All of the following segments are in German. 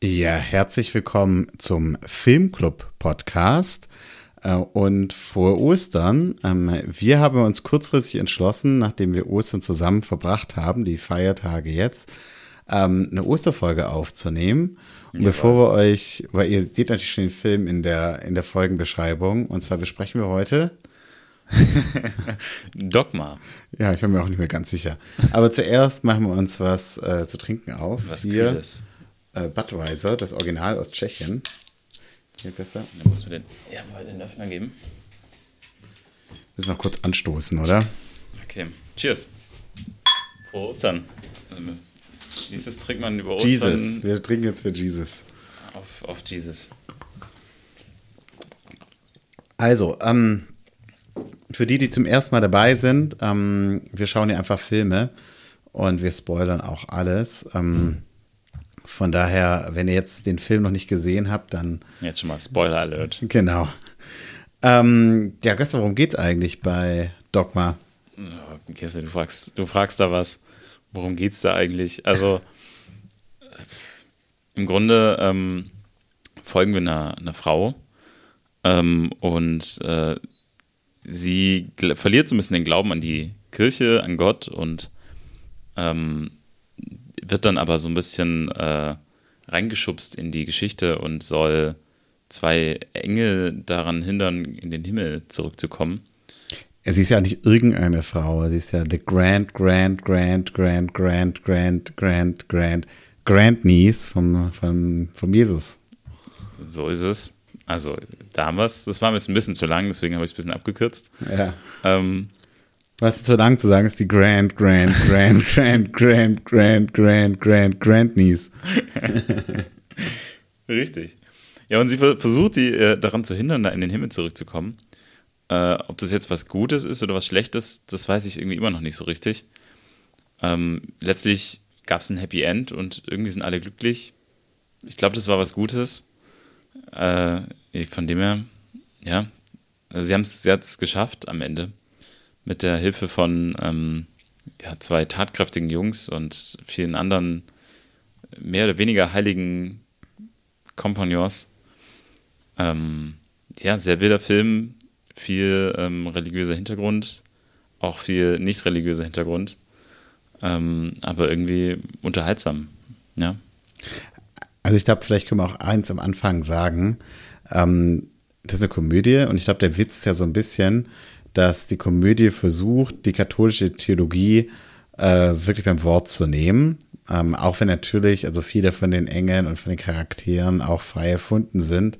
Ja, herzlich willkommen zum Filmclub Podcast äh, und vor Ostern. Ähm, wir haben uns kurzfristig entschlossen, nachdem wir Ostern zusammen verbracht haben, die Feiertage jetzt, ähm, eine Osterfolge aufzunehmen. Und Jawohl. bevor wir euch, weil ihr seht natürlich schon den Film in der, in der Folgenbeschreibung, und zwar besprechen wir heute Dogma. ja, ich bin mir auch nicht mehr ganz sicher. Aber zuerst machen wir uns was äh, zu trinken auf. Was Hier Kühles. äh, Budweiser, das Original aus Tschechien. Hier, besser. Dann muss mir den, jawohl, den Öffner geben. Müssen noch kurz anstoßen, oder? Okay, cheers. Frohe Ostern. Dieses trinkt man über Ostern Jesus. Wir trinken jetzt für Jesus. auf, auf Jesus. Also, ähm, für die, die zum ersten Mal dabei sind, ähm, wir schauen hier einfach Filme und wir spoilern auch alles. Ähm, von daher, wenn ihr jetzt den Film noch nicht gesehen habt, dann Jetzt schon mal Spoiler Alert. genau. Ähm, ja, Göster, worum geht's eigentlich bei Dogma? Kirsten, du fragst, du fragst da was. Worum geht's da eigentlich? Also, im Grunde ähm, folgen wir einer, einer Frau ähm, und äh, sie verliert so ein bisschen den Glauben an die Kirche, an Gott und ähm, wird dann aber so ein bisschen äh, reingeschubst in die Geschichte und soll zwei Engel daran hindern, in den Himmel zurückzukommen. Sie ist ja nicht irgendeine Frau, sie ist ja the Grand, Grand, Grand, Grand, Grand, Grand, Grand, Grand, Grand Niece vom, vom, vom Jesus. So ist es. Also damals, das war mir jetzt ein bisschen zu lang, deswegen habe ich es ein bisschen abgekürzt. Ja. Ähm, Was zu lang zu sagen ist die Grand, Grand, Grand, Grand, Grand, Grand, Grand, Grand, Grand Niece. richtig. Ja, und sie ver- versucht, die äh, daran zu hindern, da in den Himmel zurückzukommen. Äh, ob das jetzt was Gutes ist oder was Schlechtes, das weiß ich irgendwie immer noch nicht so richtig. Ähm, letztlich gab es ein Happy End und irgendwie sind alle glücklich. Ich glaube, das war was Gutes. Äh, von dem her, ja, also sie haben es geschafft am Ende. Mit der Hilfe von ähm, ja, zwei tatkräftigen Jungs und vielen anderen mehr oder weniger heiligen Kompagnons. Ähm, ja, sehr wilder Film, viel ähm, religiöser Hintergrund, auch viel nicht religiöser Hintergrund, ähm, aber irgendwie unterhaltsam. Ja. Also ich glaube, vielleicht können wir auch eins am Anfang sagen. Ähm, das ist eine Komödie und ich glaube, der Witz ist ja so ein bisschen, dass die Komödie versucht, die katholische Theologie äh, wirklich beim Wort zu nehmen. Ähm, auch wenn natürlich, also viele von den Engeln und von den Charakteren auch frei erfunden sind,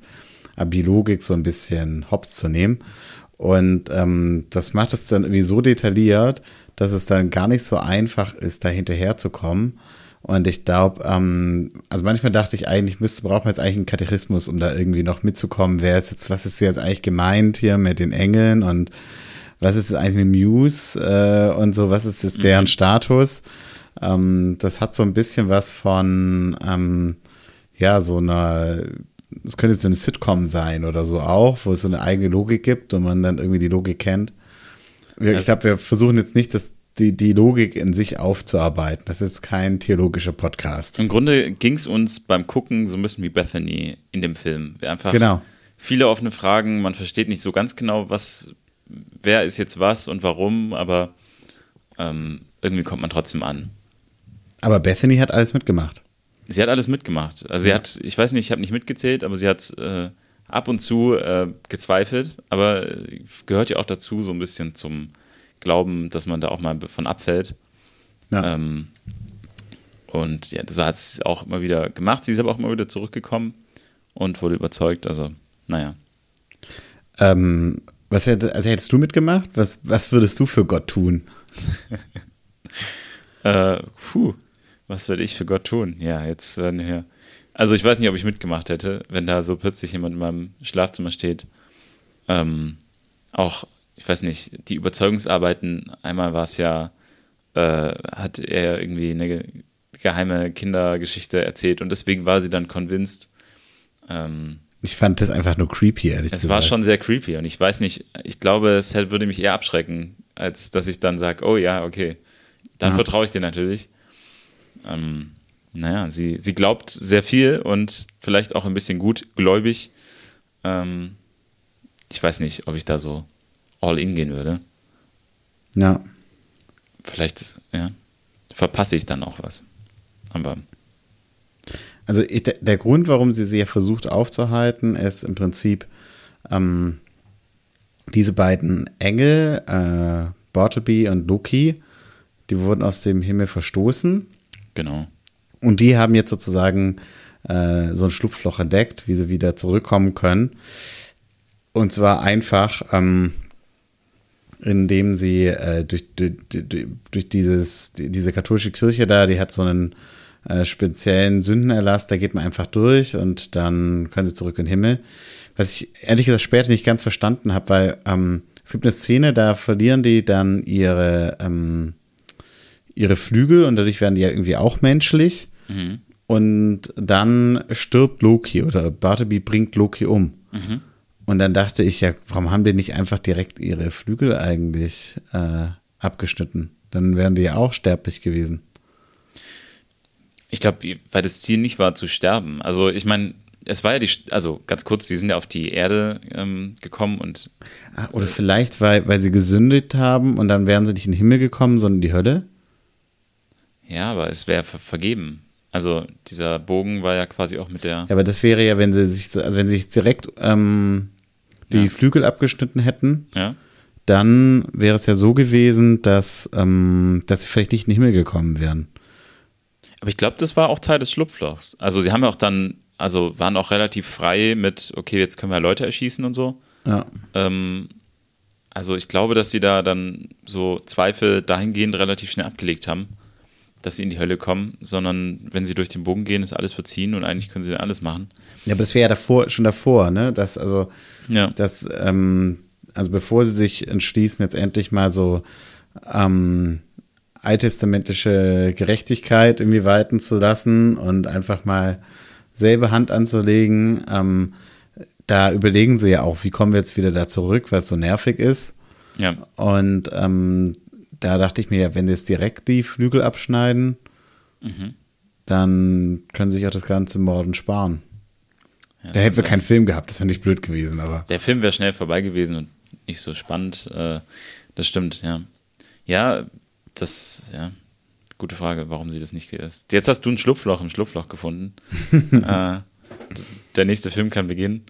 aber die Logik so ein bisschen hops zu nehmen. Und ähm, das macht es dann irgendwie so detailliert, dass es dann gar nicht so einfach ist, da hinterherzukommen. Und ich glaube, ähm, also manchmal dachte ich eigentlich, müsste, braucht man jetzt eigentlich einen Katechismus, um da irgendwie noch mitzukommen. Wer ist jetzt, was ist jetzt eigentlich gemeint hier mit den Engeln und was ist eigentlich eine Muse äh, und so, was ist jetzt deren Status? Ähm, das hat so ein bisschen was von, ähm, ja, so einer, es könnte so eine Sitcom sein oder so auch, wo es so eine eigene Logik gibt und man dann irgendwie die Logik kennt. Wir, ich glaube, wir versuchen jetzt nicht, das, die, die Logik in sich aufzuarbeiten. Das ist kein theologischer Podcast. Im Grunde ging es uns beim Gucken so ein bisschen wie Bethany in dem Film. Wir einfach Genau. viele offene Fragen, man versteht nicht so ganz genau, was, wer ist jetzt was und warum, aber ähm, irgendwie kommt man trotzdem an. Aber Bethany hat alles mitgemacht. Sie hat alles mitgemacht. Also sie hat, ich weiß nicht, ich habe nicht mitgezählt, aber sie hat äh, ab und zu äh, gezweifelt, aber äh, gehört ja auch dazu, so ein bisschen zum Glauben, dass man da auch mal von abfällt. Ja. Ähm, und ja, so hat sie es auch immer wieder gemacht. Sie ist aber auch immer wieder zurückgekommen und wurde überzeugt. Also, naja. Ähm, was hätte, also hättest du mitgemacht? Was, was würdest du für Gott tun? Äh, puh, was würde ich für Gott tun? Ja, jetzt werden wir. Also ich weiß nicht, ob ich mitgemacht hätte, wenn da so plötzlich jemand in meinem Schlafzimmer steht. Ähm, auch, ich weiß nicht, die Überzeugungsarbeiten, einmal war es ja, äh, hat er irgendwie eine geheime Kindergeschichte erzählt und deswegen war sie dann convinced. Ähm, ich fand das einfach nur creepy, ehrlich es gesagt. war schon sehr creepy und ich weiß nicht, ich glaube, es würde mich eher abschrecken, als dass ich dann sage, oh ja, okay, dann Ja. vertraue ich dir natürlich. Ähm, naja, sie, sie glaubt sehr viel und vielleicht auch ein bisschen gut gläubig. Ähm, ich weiß nicht, ob ich da so all in gehen würde. Ja. Vielleicht, ja, verpasse ich dann auch was. Aber Also ich, der- der Grund, warum sie sie ja versucht aufzuhalten, ist im Prinzip ähm, diese beiden Engel, äh, Bartleby und Loki, die wurden aus dem Himmel verstoßen genau. und die haben jetzt sozusagen äh, so ein Schlupfloch entdeckt, wie sie wieder zurückkommen können. Und zwar einfach, ähm, indem sie äh, durch, durch, durch, dieses, die- diese katholische Kirche da, die hat so einen äh, speziellen Sündenerlass, da geht man einfach durch und dann können sie zurück in den Himmel. Was ich ehrlich gesagt später nicht ganz verstanden habe, weil ähm, es gibt eine Szene, da verlieren die dann ihre, ähm, ihre Flügel und dadurch werden die ja irgendwie auch menschlich. Mhm. Und dann stirbt Loki oder Bartleby bringt Loki um. Mhm. Und dann dachte ich ja, warum haben die nicht einfach direkt ihre Flügel eigentlich äh, abgeschnitten? Dann wären die ja auch sterblich gewesen. Ich glaube, weil das Ziel nicht war zu sterben. Also ich meine, es war ja die, also ganz kurz, die sind ja auf die Erde ähm, gekommen und Ah, oder vielleicht, weil, weil sie gesündigt haben und dann wären sie nicht in den Himmel gekommen, sondern in die Hölle? Ja, aber es wäre ver vergeben. Also dieser Bogen war ja quasi auch mit der. Ja, aber das wäre ja, wenn sie sich so, also wenn sie sich direkt ähm, die Ja. Flügel abgeschnitten hätten, Ja. dann wäre es ja so gewesen, dass, ähm, dass sie vielleicht nicht in den Himmel gekommen wären. Aber ich glaube, das war auch Teil des Schlupflochs. Also sie haben ja auch dann, also waren auch relativ frei mit, okay, jetzt können wir Leute erschießen und so. Ja. Ähm, also ich glaube, dass sie da dann so Zweifel dahingehend relativ schnell abgelegt haben, dass sie in die Hölle kommen, sondern wenn sie durch den Bogen gehen, ist alles verziehen und eigentlich können sie dann alles machen. Ja, aber das wäre ja davor, schon davor, ne? Dass, also, Ja. dass, ähm, also bevor sie sich entschließen, jetzt endlich mal so ähm, alttestamentliche Gerechtigkeit irgendwie walten zu lassen und einfach mal selbe Hand anzulegen, ähm, da überlegen sie ja auch, wie kommen wir jetzt wieder da zurück, es so nervig ist. Ja. Und ähm, da dachte ich mir, ja, wenn jetzt direkt die Flügel abschneiden, Mhm. dann können sie sich auch das ganze Morden sparen. Ja, Da hätten wir keinen Film gehabt, das wäre nicht blöd gewesen, aber. Der Film wäre schnell vorbei gewesen und nicht so spannend. Äh, das stimmt, ja. Ja, das, ja, gute Frage, warum sie das nicht ist. Jetzt hast du ein Schlupfloch im Schlupfloch gefunden. äh, der nächste Film kann beginnen.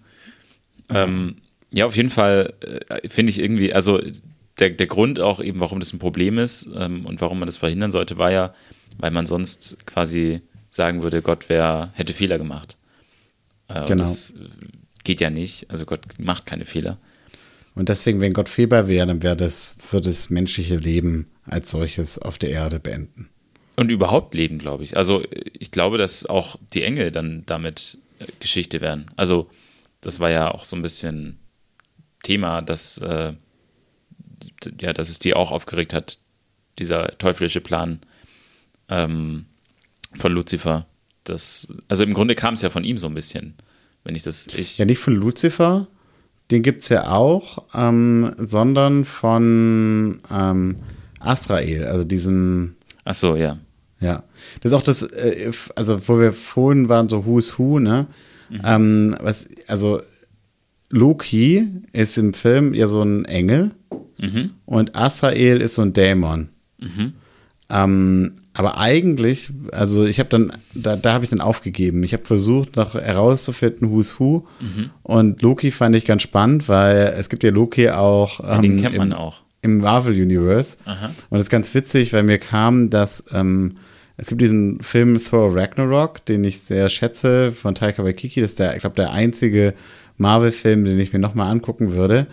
Ähm, ja, auf jeden Fall äh, finde ich irgendwie, also der, der Grund auch eben, warum das ein Problem ist ähm, und warum man das verhindern sollte, war ja, weil man sonst quasi sagen würde, Gott wär, hätte Fehler gemacht. Äh, Genau. Das geht ja nicht. Also Gott macht keine Fehler. Und deswegen, wenn Gott fehlbar wäre, dann wäre das, würde das menschliche Leben als solches auf der Erde beenden. Und überhaupt leben, glaube ich. Also ich glaube, dass auch die Engel dann damit äh, Geschichte werden. Also das war ja auch so ein bisschen Thema, dass, äh, ja, dass es die auch aufgeregt hat, dieser teuflische Plan ähm, von Luzifer. Das, also im Grunde kam es ja von ihm so ein bisschen, wenn ich das, ich, Ja, nicht von Lucifer, den gibt es ja auch, ähm, sondern von ähm, Asrael, also diesem, ach so, ja, ja. Das ist auch das, äh, also wo wir vorhin waren, so Who's Who, ne? Ähm, was, also Loki ist im Film ja so ein Engel mhm. und Asrael ist so ein Dämon. Mhm. Ähm, aber eigentlich, also ich habe dann, da, da habe ich dann aufgegeben. Ich habe versucht, noch herauszufinden, who's who. Mhm. Und Loki fand ich ganz spannend, weil es gibt ja Loki auch ähm, den kennt man im, auch. im Marvel Universe. Aha. Und das ist ganz witzig, weil mir kam, dass ähm, es gibt diesen Film Thor Ragnarok, den ich sehr schätze, von Taika Waititi. Das ist der, ich glaube, der einzige Marvel-Film, den ich mir nochmal angucken würde.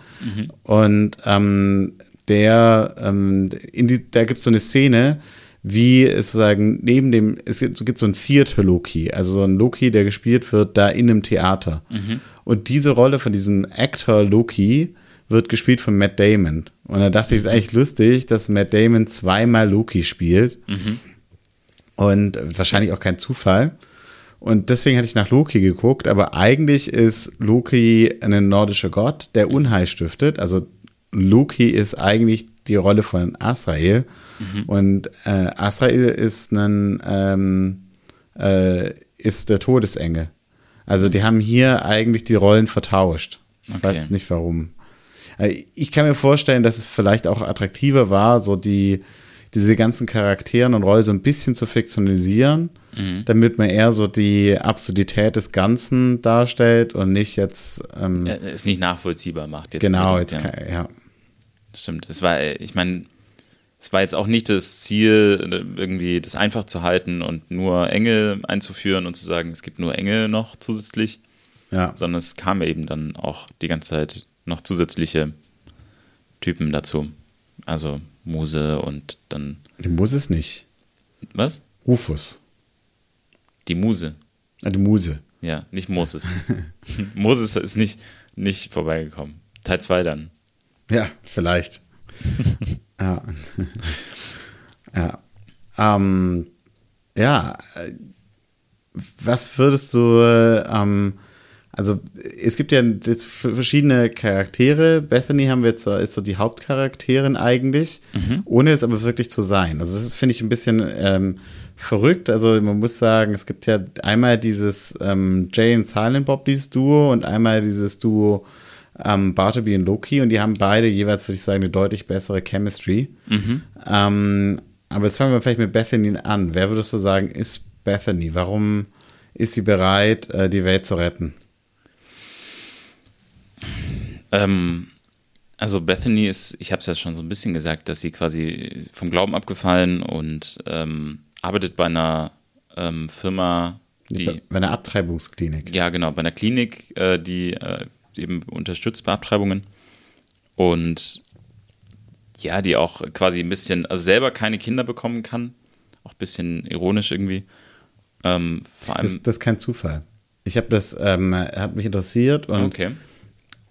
Und ähm, der, ähm, in die, da gibt es so eine Szene, wie es sozusagen neben dem, es gibt, gibt so ein Theater-Loki, also so ein Loki, der gespielt wird da in einem Theater. Und diese Rolle von diesem Actor Loki wird gespielt von Matt Damon. Und da dachte ich, es ist eigentlich lustig, dass Matt Damon zweimal Loki spielt. Und wahrscheinlich auch kein Zufall. Und deswegen hatte ich nach Loki geguckt, aber eigentlich ist Loki ein nordischer Gott, der Unheil stiftet. Also Loki ist eigentlich die Rolle von Asrael. Mhm. Und äh, Asrael ist ein ähm, äh, ist der Todesengel. Also die haben hier eigentlich die Rollen vertauscht. Ich okay. weiß nicht warum. Äh, ich kann mir vorstellen, dass es vielleicht auch attraktiver war, so die, diese ganzen Charakteren und Rollen so ein bisschen zu fiktionalisieren, mhm. damit man eher so die Absurdität des Ganzen darstellt und nicht jetzt. Ähm, ja, es nicht nachvollziehbar macht. Jetzt genau, jetzt kann, ja. Stimmt. Es war, ich meine, es war jetzt auch nicht das Ziel, irgendwie das einfach zu halten und nur Engel einzuführen und zu sagen, es gibt nur Engel noch zusätzlich. Ja. Sondern es kam eben dann auch die ganze Zeit noch zusätzliche Typen dazu. Also Muse und dann. Die Muse ist nicht. Was? Rufus. Die Muse. Ah, die Muse. Ja, nicht Moses. Moses ist nicht, nicht vorbeigekommen. Teil 2 dann. Ja, vielleicht. ja. ja. Ähm, ja. Was würdest du ähm, also es gibt ja verschiedene Charaktere. Bethany haben wir jetzt, ist so die Hauptcharakterin eigentlich, mhm. ohne es aber wirklich zu sein. Also das finde ich ein bisschen ähm, verrückt. Also man muss sagen, es gibt ja einmal dieses ähm, Jay und Silent Bob, dieses Duo, und einmal dieses Duo ähm, Bartleby und Loki. Und die haben beide jeweils, würde ich sagen, eine deutlich bessere Chemistry. Mhm. Ähm, aber jetzt fangen wir vielleicht mit Bethany an. Wer würdest du sagen, ist Bethany? Warum ist sie bereit, äh, die Welt zu retten? Ähm, also Bethany ist, ich habe es ja schon so ein bisschen gesagt, dass sie quasi vom Glauben abgefallen und ähm, arbeitet bei einer ähm, Firma, die. Bei einer Abtreibungsklinik. Ja, genau, bei einer Klinik, äh, die äh, eben unterstützt bei Abtreibungen. Und ja, die auch quasi ein bisschen, also selber keine Kinder bekommen kann. Auch ein bisschen ironisch irgendwie. Ähm, vor allem, das, das, ist kein Zufall. Ich habe das, ähm, hat mich interessiert und okay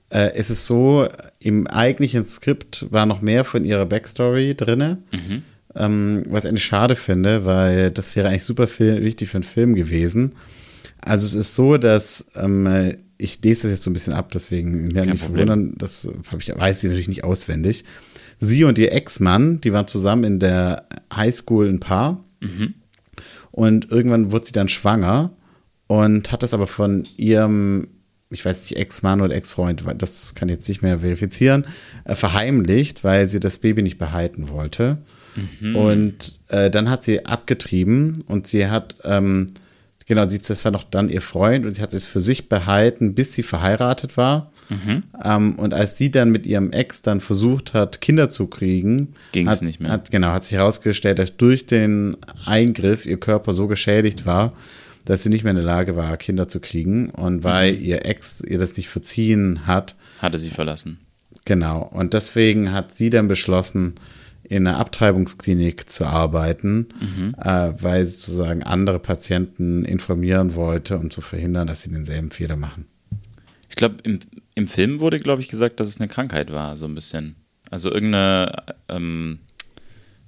äh, es ist so, im eigentlichen Skript war noch mehr von ihrer Backstory drin, mhm. ähm, was ich eigentlich schade finde, weil das wäre eigentlich super viel, wichtig für einen Film gewesen. Also es ist so, dass ähm, ich lese das jetzt so ein bisschen ab, deswegen ja, nicht verwundern, das ich, weiß ich natürlich nicht auswendig. Sie und ihr Ex-Mann, die waren zusammen in der Highschool ein Paar. Mhm. Und irgendwann wurde sie dann schwanger und hat das aber von ihrem ich weiß nicht, Ex-Mann oder Ex-Freund, das kann ich jetzt nicht mehr verifizieren, äh, verheimlicht, weil sie das Baby nicht behalten wollte. Mhm. Und äh, dann hat sie abgetrieben und sie hat, ähm, genau, sie, das war noch dann ihr Freund und sie hat es für sich behalten, bis sie verheiratet war. Mhm. Ähm, und als sie dann mit ihrem Ex dann versucht hat, Kinder zu kriegen, ging es nicht mehr. Hat, genau, hat sich herausgestellt, dass durch den Eingriff ihr Körper so geschädigt war, dass sie nicht mehr in der Lage war, Kinder zu kriegen. Und weil mhm. ihr Ex ihr das nicht verziehen hat, hatte sie verlassen. Genau. Und deswegen hat sie dann beschlossen, in einer Abtreibungsklinik zu arbeiten, mhm. äh, weil sie sozusagen andere Patienten informieren wollte, um zu verhindern, dass sie denselben Fehler machen. Ich glaube, im, im Film wurde, glaube ich, gesagt, dass es eine Krankheit war, so ein bisschen. Also irgendeine ähm,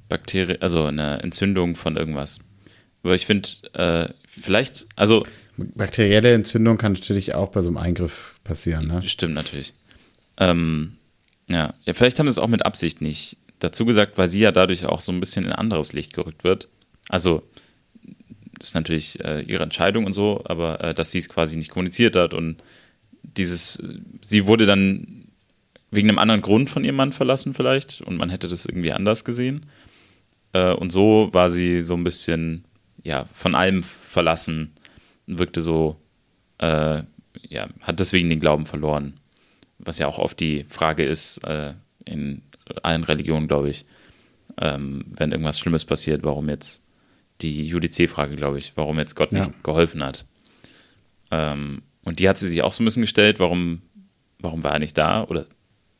Bakterie, also eine Entzündung von irgendwas. Aber ich finde, äh, vielleicht, also. Bakterielle Entzündung kann natürlich auch bei so einem Eingriff passieren, ne? Stimmt natürlich. Ähm, ja. ja, vielleicht haben sie es auch mit Absicht nicht dazu gesagt, weil sie ja dadurch auch so ein bisschen in ein anderes Licht gerückt wird. Also, das ist natürlich äh, ihre Entscheidung und so, aber äh, dass sie es quasi nicht kommuniziert hat und dieses, sie wurde dann wegen einem anderen Grund von ihrem Mann verlassen vielleicht und man hätte das irgendwie anders gesehen. Äh, und so war sie so ein bisschen ja, von allem verlassen, wirkte so, äh, ja, hat deswegen den Glauben verloren. Was ja auch oft die Frage ist, äh, in allen Religionen, glaube ich, ähm, wenn irgendwas Schlimmes passiert, warum jetzt die Judizee-Frage, glaube ich, warum jetzt Gott ja. nicht geholfen hat. Ähm, und die hat sie sich auch so ein bisschen gestellt, warum, warum war er nicht da? Oder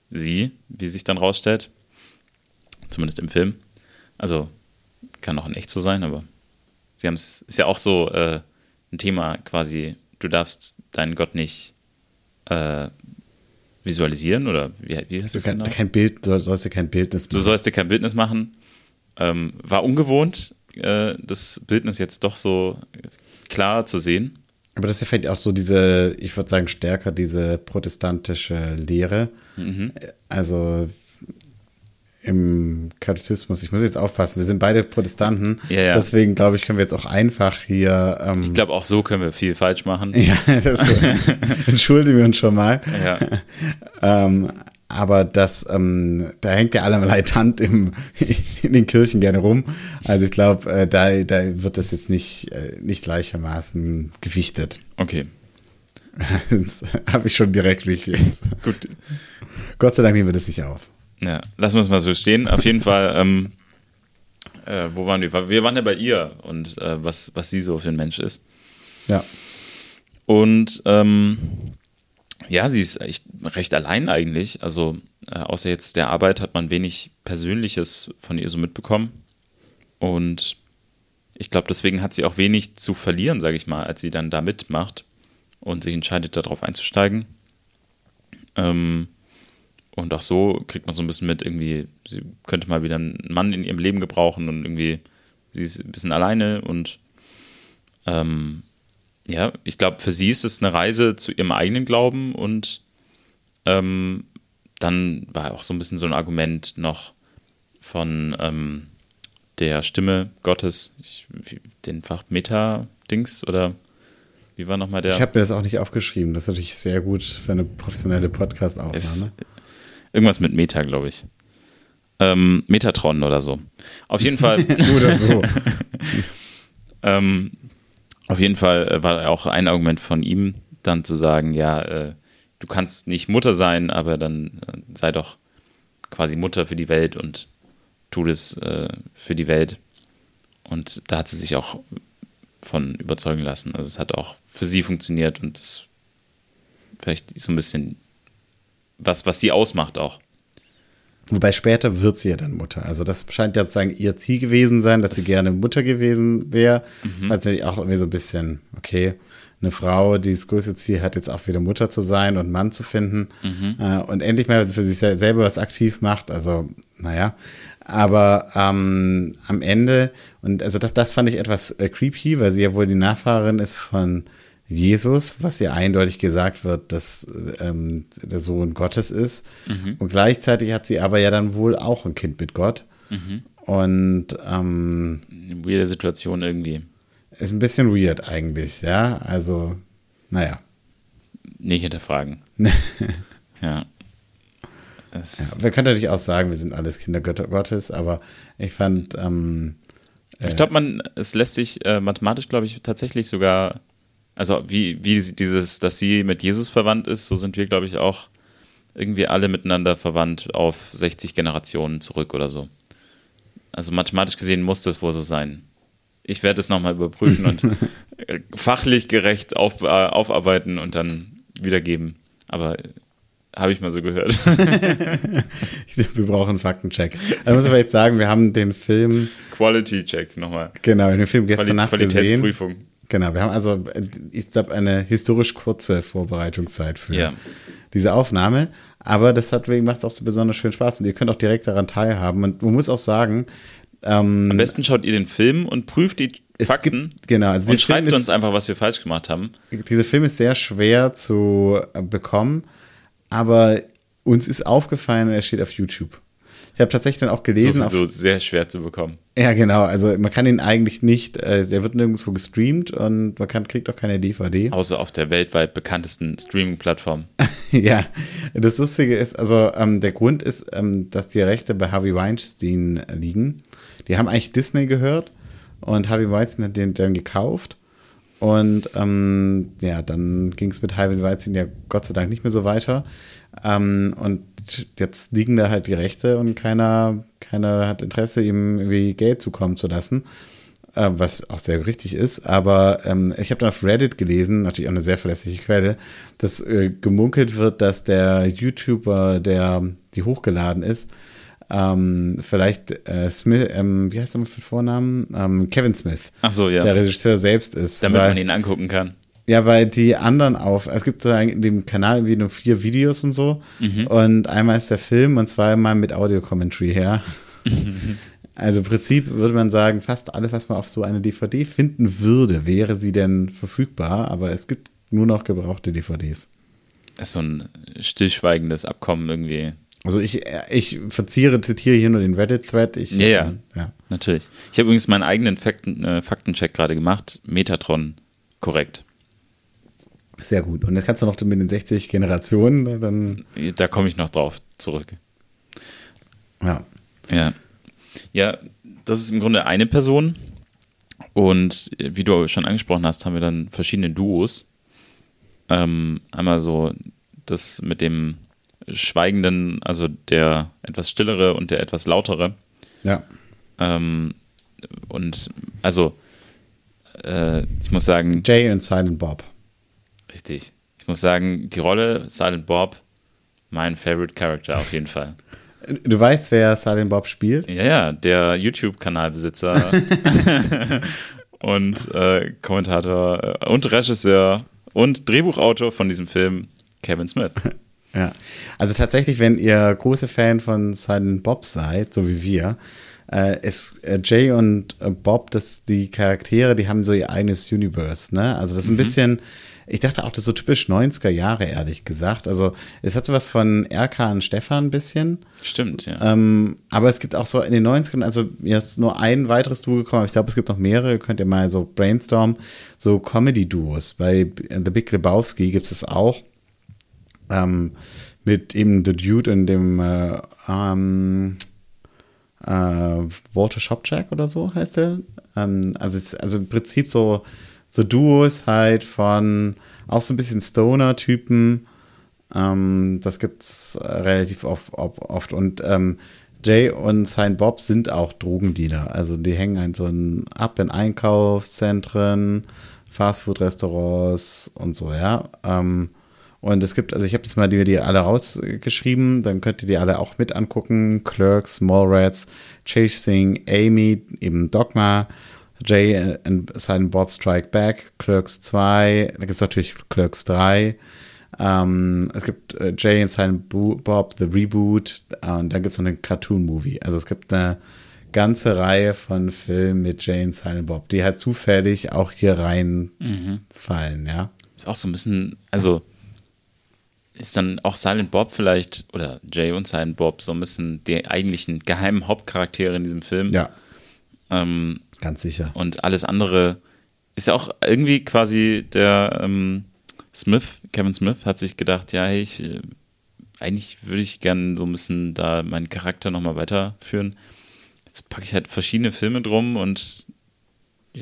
sie, wie sich dann rausstellt. Zumindest im Film. Also kann auch in echt so sein, aber Sie haben es, ist ja auch so äh, ein Thema quasi, du darfst deinen Gott nicht äh, visualisieren oder wie, wie heißt das genau? Kein Bild, du sollst dir kein Bildnis machen. Du sollst dir kein Bildnis machen. Ähm, war ungewohnt, äh, das Bildnis jetzt doch so klar zu sehen. Aber das ist ja vielleicht auch so diese, ich würde sagen, stärker diese protestantische Lehre. Mhm. Also im Katechismus, ich muss jetzt aufpassen, wir sind beide Protestanten, ja, ja. deswegen glaube ich, können wir jetzt auch einfach hier. Ähm, ich glaube, auch so können wir viel falsch machen. Ja, das entschuldigen wir uns schon mal. Ja. ähm, aber das, ähm, da hängt ja allerlei Tant im, in den Kirchen gerne rum. Also ich glaube, äh, da, da wird das jetzt nicht, äh, nicht gleichermaßen gewichtet. Okay. Das habe ich schon direkt mich jetzt. Gut. Gott sei Dank nehmen wir das nicht auf. Ja, lassen wir es mal so stehen. Auf jeden Fall, ähm, äh, wo waren wir? Wir waren ja bei ihr und äh, was, was sie so für ein Mensch ist. Ja. Und ähm, ja, sie ist echt recht allein eigentlich. Also äh, außer jetzt der Arbeit hat man wenig Persönliches von ihr so mitbekommen. Und ich glaube, deswegen hat sie auch wenig zu verlieren, sage ich mal, als sie dann da mitmacht und sich entscheidet, darauf einzusteigen. Ähm, und auch so kriegt man so ein bisschen mit, irgendwie, sie könnte mal wieder einen Mann in ihrem Leben gebrauchen und irgendwie, sie ist ein bisschen alleine und ähm, ja, ich glaube, für sie ist es eine Reise zu ihrem eigenen Glauben und ähm, dann war auch so ein bisschen so ein Argument noch von ähm, der Stimme Gottes, ich, den Fach Meta-Dings oder wie war nochmal der? Ich habe mir das auch nicht aufgeschrieben. Das ist natürlich sehr gut für eine professionelle Podcast-Aufnahme. Irgendwas mit Meta, glaube ich. Ähm, Metatron oder so. Auf jeden Fall. oder so. ähm, auf jeden Fall äh, war auch ein Argument von ihm, dann zu sagen, ja, äh, du kannst nicht Mutter sein, aber dann äh, sei doch quasi Mutter für die Welt und tu das äh, für die Welt. Und da hat sie sich auch von überzeugen lassen. Also es hat auch für sie funktioniert und das vielleicht so ein bisschen was, was sie ausmacht auch. Wobei später wird sie ja dann Mutter. Also das scheint ja sozusagen ihr Ziel gewesen sein, dass das sie gerne Mutter gewesen wäre. Mhm. Also auch irgendwie so ein bisschen, okay, eine Frau, die das größte Ziel hat, jetzt auch wieder Mutter zu sein und Mann zu finden mhm. äh, und endlich mal für sich selber was aktiv macht. Also, naja. Aber ähm, am Ende, und also das, das fand ich etwas äh, creepy, weil sie ja wohl die Nachfahrerin ist von Jesus, was ja eindeutig gesagt wird, dass ähm, der Sohn Gottes ist. Mhm. Und gleichzeitig hat sie aber ja dann wohl auch ein Kind mit Gott. Mhm. Und ähm, eine weirde Situation irgendwie. Ist ein bisschen weird eigentlich, ja. Also, naja. Nicht hinterfragen. ja. ja. Wir können natürlich auch sagen, wir sind alles Kinder Gottes, aber ich fand. Ähm, äh, ich glaube, man, es lässt sich äh, mathematisch, glaube ich, tatsächlich sogar also wie, wie dieses, dass sie mit Jesus verwandt ist, so sind wir, glaube ich, auch irgendwie alle miteinander verwandt auf 60 Generationen zurück oder so. Also mathematisch gesehen muss das wohl so sein. Ich werde es nochmal überprüfen und fachlich gerecht auf, äh, aufarbeiten und dann wiedergeben. Aber habe ich mal so gehört. wir brauchen einen Faktencheck. Da muss ich vielleicht sagen, wir haben den Film. Quality Check nochmal. Genau, den Film gestern Quali Nacht Qualitätsprüfung. gesehen. Genau, wir haben also, ich glaube, eine historisch kurze Vorbereitungszeit für ja. diese Aufnahme. Aber deswegen macht es auch so besonders schön Spaß und ihr könnt auch direkt daran teilhaben. Und man muss auch sagen, ähm, Am besten schaut ihr den Film und prüft die Fakten. Gibt, genau, also und schreibt ist, uns einfach, was wir falsch gemacht haben. Dieser Film ist sehr schwer zu bekommen, aber uns ist aufgefallen, er steht auf YouTube. Ich habe tatsächlich dann auch gelesen. Sowieso sehr schwer zu bekommen. Ja, genau. Also man kann ihn eigentlich nicht, äh, der wird nirgendwo gestreamt und man kann, kriegt auch keine DVD. Außer auf der weltweit bekanntesten Streaming-Plattform. ja, das Lustige ist, also ähm, der Grund ist, ähm, dass die Rechte bei Harvey Weinstein liegen. Die haben eigentlich Disney gehört und Harvey Weinstein hat den dann gekauft. Und ähm, ja, dann ging es mit Harvey Weinstein ja Gott sei Dank nicht mehr so weiter. Ähm, und jetzt liegen da halt die Rechte und keiner, keiner hat Interesse, ihm irgendwie Geld zukommen zu lassen. Äh, was auch sehr richtig ist. Aber ähm, ich habe dann auf Reddit gelesen, natürlich auch eine sehr verlässliche Quelle, dass äh, gemunkelt wird, dass der YouTuber, der die hochgeladen ist, ähm, vielleicht äh, Smith, ähm, wie heißt er mit Vornamen? Ähm, Kevin Smith. Ach so, ja. Der Regisseur selbst ist. Damit man ihn angucken kann. Ja, weil die anderen auf, es gibt in dem Kanal irgendwie nur vier Videos und so. Mhm. Und einmal ist der Film und zweimal mit Audio-Commentary her. Also im Prinzip würde man sagen, fast alles, was man auf so eine DVD finden würde, wäre sie denn verfügbar, aber es gibt nur noch gebrauchte DVDs. Das ist so ein stillschweigendes Abkommen irgendwie. Also ich, ich verziere, zitiere hier nur den Reddit-Thread. Ich, Ja, ja. ja. Natürlich. Ich habe übrigens meinen eigenen Fakten, äh, Faktencheck gerade gemacht. Metatron korrekt. Sehr gut. Und jetzt kannst du noch mit den 60 Generationen, ne, dann, Da komme ich noch drauf zurück. ja. Ja. Ja, das ist im Grunde eine Person. Und wie du schon angesprochen hast, haben wir dann verschiedene Duos. Ähm, einmal so das mit dem Schweigenden, also der etwas stillere und der etwas lautere. Ja. Ähm, und also, äh, ich muss sagen, Jay und Silent Bob. Richtig. Ich muss sagen, die Rolle Silent Bob, mein Favorite Character auf jeden Fall. Du weißt, wer Silent Bob spielt? Ja, ja, der YouTube-Kanalbesitzer und äh, Kommentator äh, und Regisseur und Drehbuchautor von diesem Film, Kevin Smith. Ja. Also tatsächlich, wenn ihr große Fan von Silent Bob seid, so wie wir, äh, ist äh, Jay und äh, Bob, das die Charaktere, die haben so ihr eigenes Universe, ne? Also das ist ein bisschen, ich dachte auch, das ist so typisch 90er Jahre, ehrlich gesagt. Also es hat so was von RK und Stefan ein bisschen. Stimmt, ja. Ähm, aber es gibt auch so in den 90ern, also mir ist nur ein weiteres Duo gekommen, aber ich glaube, es gibt noch mehrere, könnt ihr mal so brainstormen, so Comedy-Duos. Bei The Big Lebowski gibt es auch ähm, mit eben The Dude und dem äh, ähm, äh, Walter Shopjack oder so heißt der. Ähm, also, es, also im Prinzip so, so Duos halt von auch so ein bisschen Stoner-Typen. Ähm, das gibt's äh, relativ oft, oft. Und ähm, Jay und sein Bob sind auch Drogendealer. Also die hängen halt so ab in Einkaufszentren, Fastfood-Restaurants und so, ja. Ähm, und es gibt, also ich habe jetzt mal die, die alle rausgeschrieben, dann könnt ihr die alle auch mit angucken. Clerks, Mallrats, Chasing, Amy, eben Dogma, Jay and Silent Bob Strike Back, Clerks 2, da gibt es natürlich Clerks 3. Ähm, es gibt äh, Jay and Silent Bo Bob, The Reboot, äh, und dann gibt es noch einen Cartoon-Movie. Also es gibt eine ganze Reihe von Filmen mit Jay and Silent Bob, die halt zufällig auch hier reinfallen, ja. Ist auch so ein bisschen, also ist dann auch Silent Bob vielleicht, oder Jay und Silent Bob, so ein bisschen die eigentlichen geheimen Hauptcharaktere in diesem Film. Ja, Ähm, ganz sicher. und alles andere ist ja auch irgendwie quasi der ähm, Smith, Kevin Smith, hat sich gedacht, ja, hey, ich, äh, eigentlich würde ich gerne so ein bisschen da meinen Charakter nochmal weiterführen. Jetzt packe ich halt verschiedene Filme drum und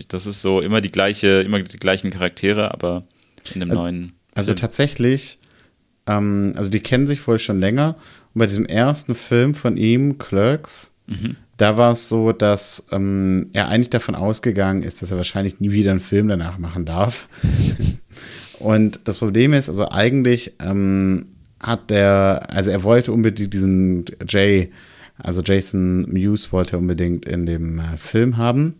das ist so immer die gleiche, immer die gleichen Charaktere, aber in einem Also- neuen. Also Film. tatsächlich, ähm, also die kennen sich wohl schon länger. Und bei diesem ersten Film von ihm, Clerks, da war es so, dass ähm, er eigentlich davon ausgegangen ist, dass er wahrscheinlich nie wieder einen Film danach machen darf. Und das Problem ist, also eigentlich ähm, hat der, also er wollte unbedingt diesen Jay, also Jason Mewes wollte er unbedingt in dem äh, Film haben,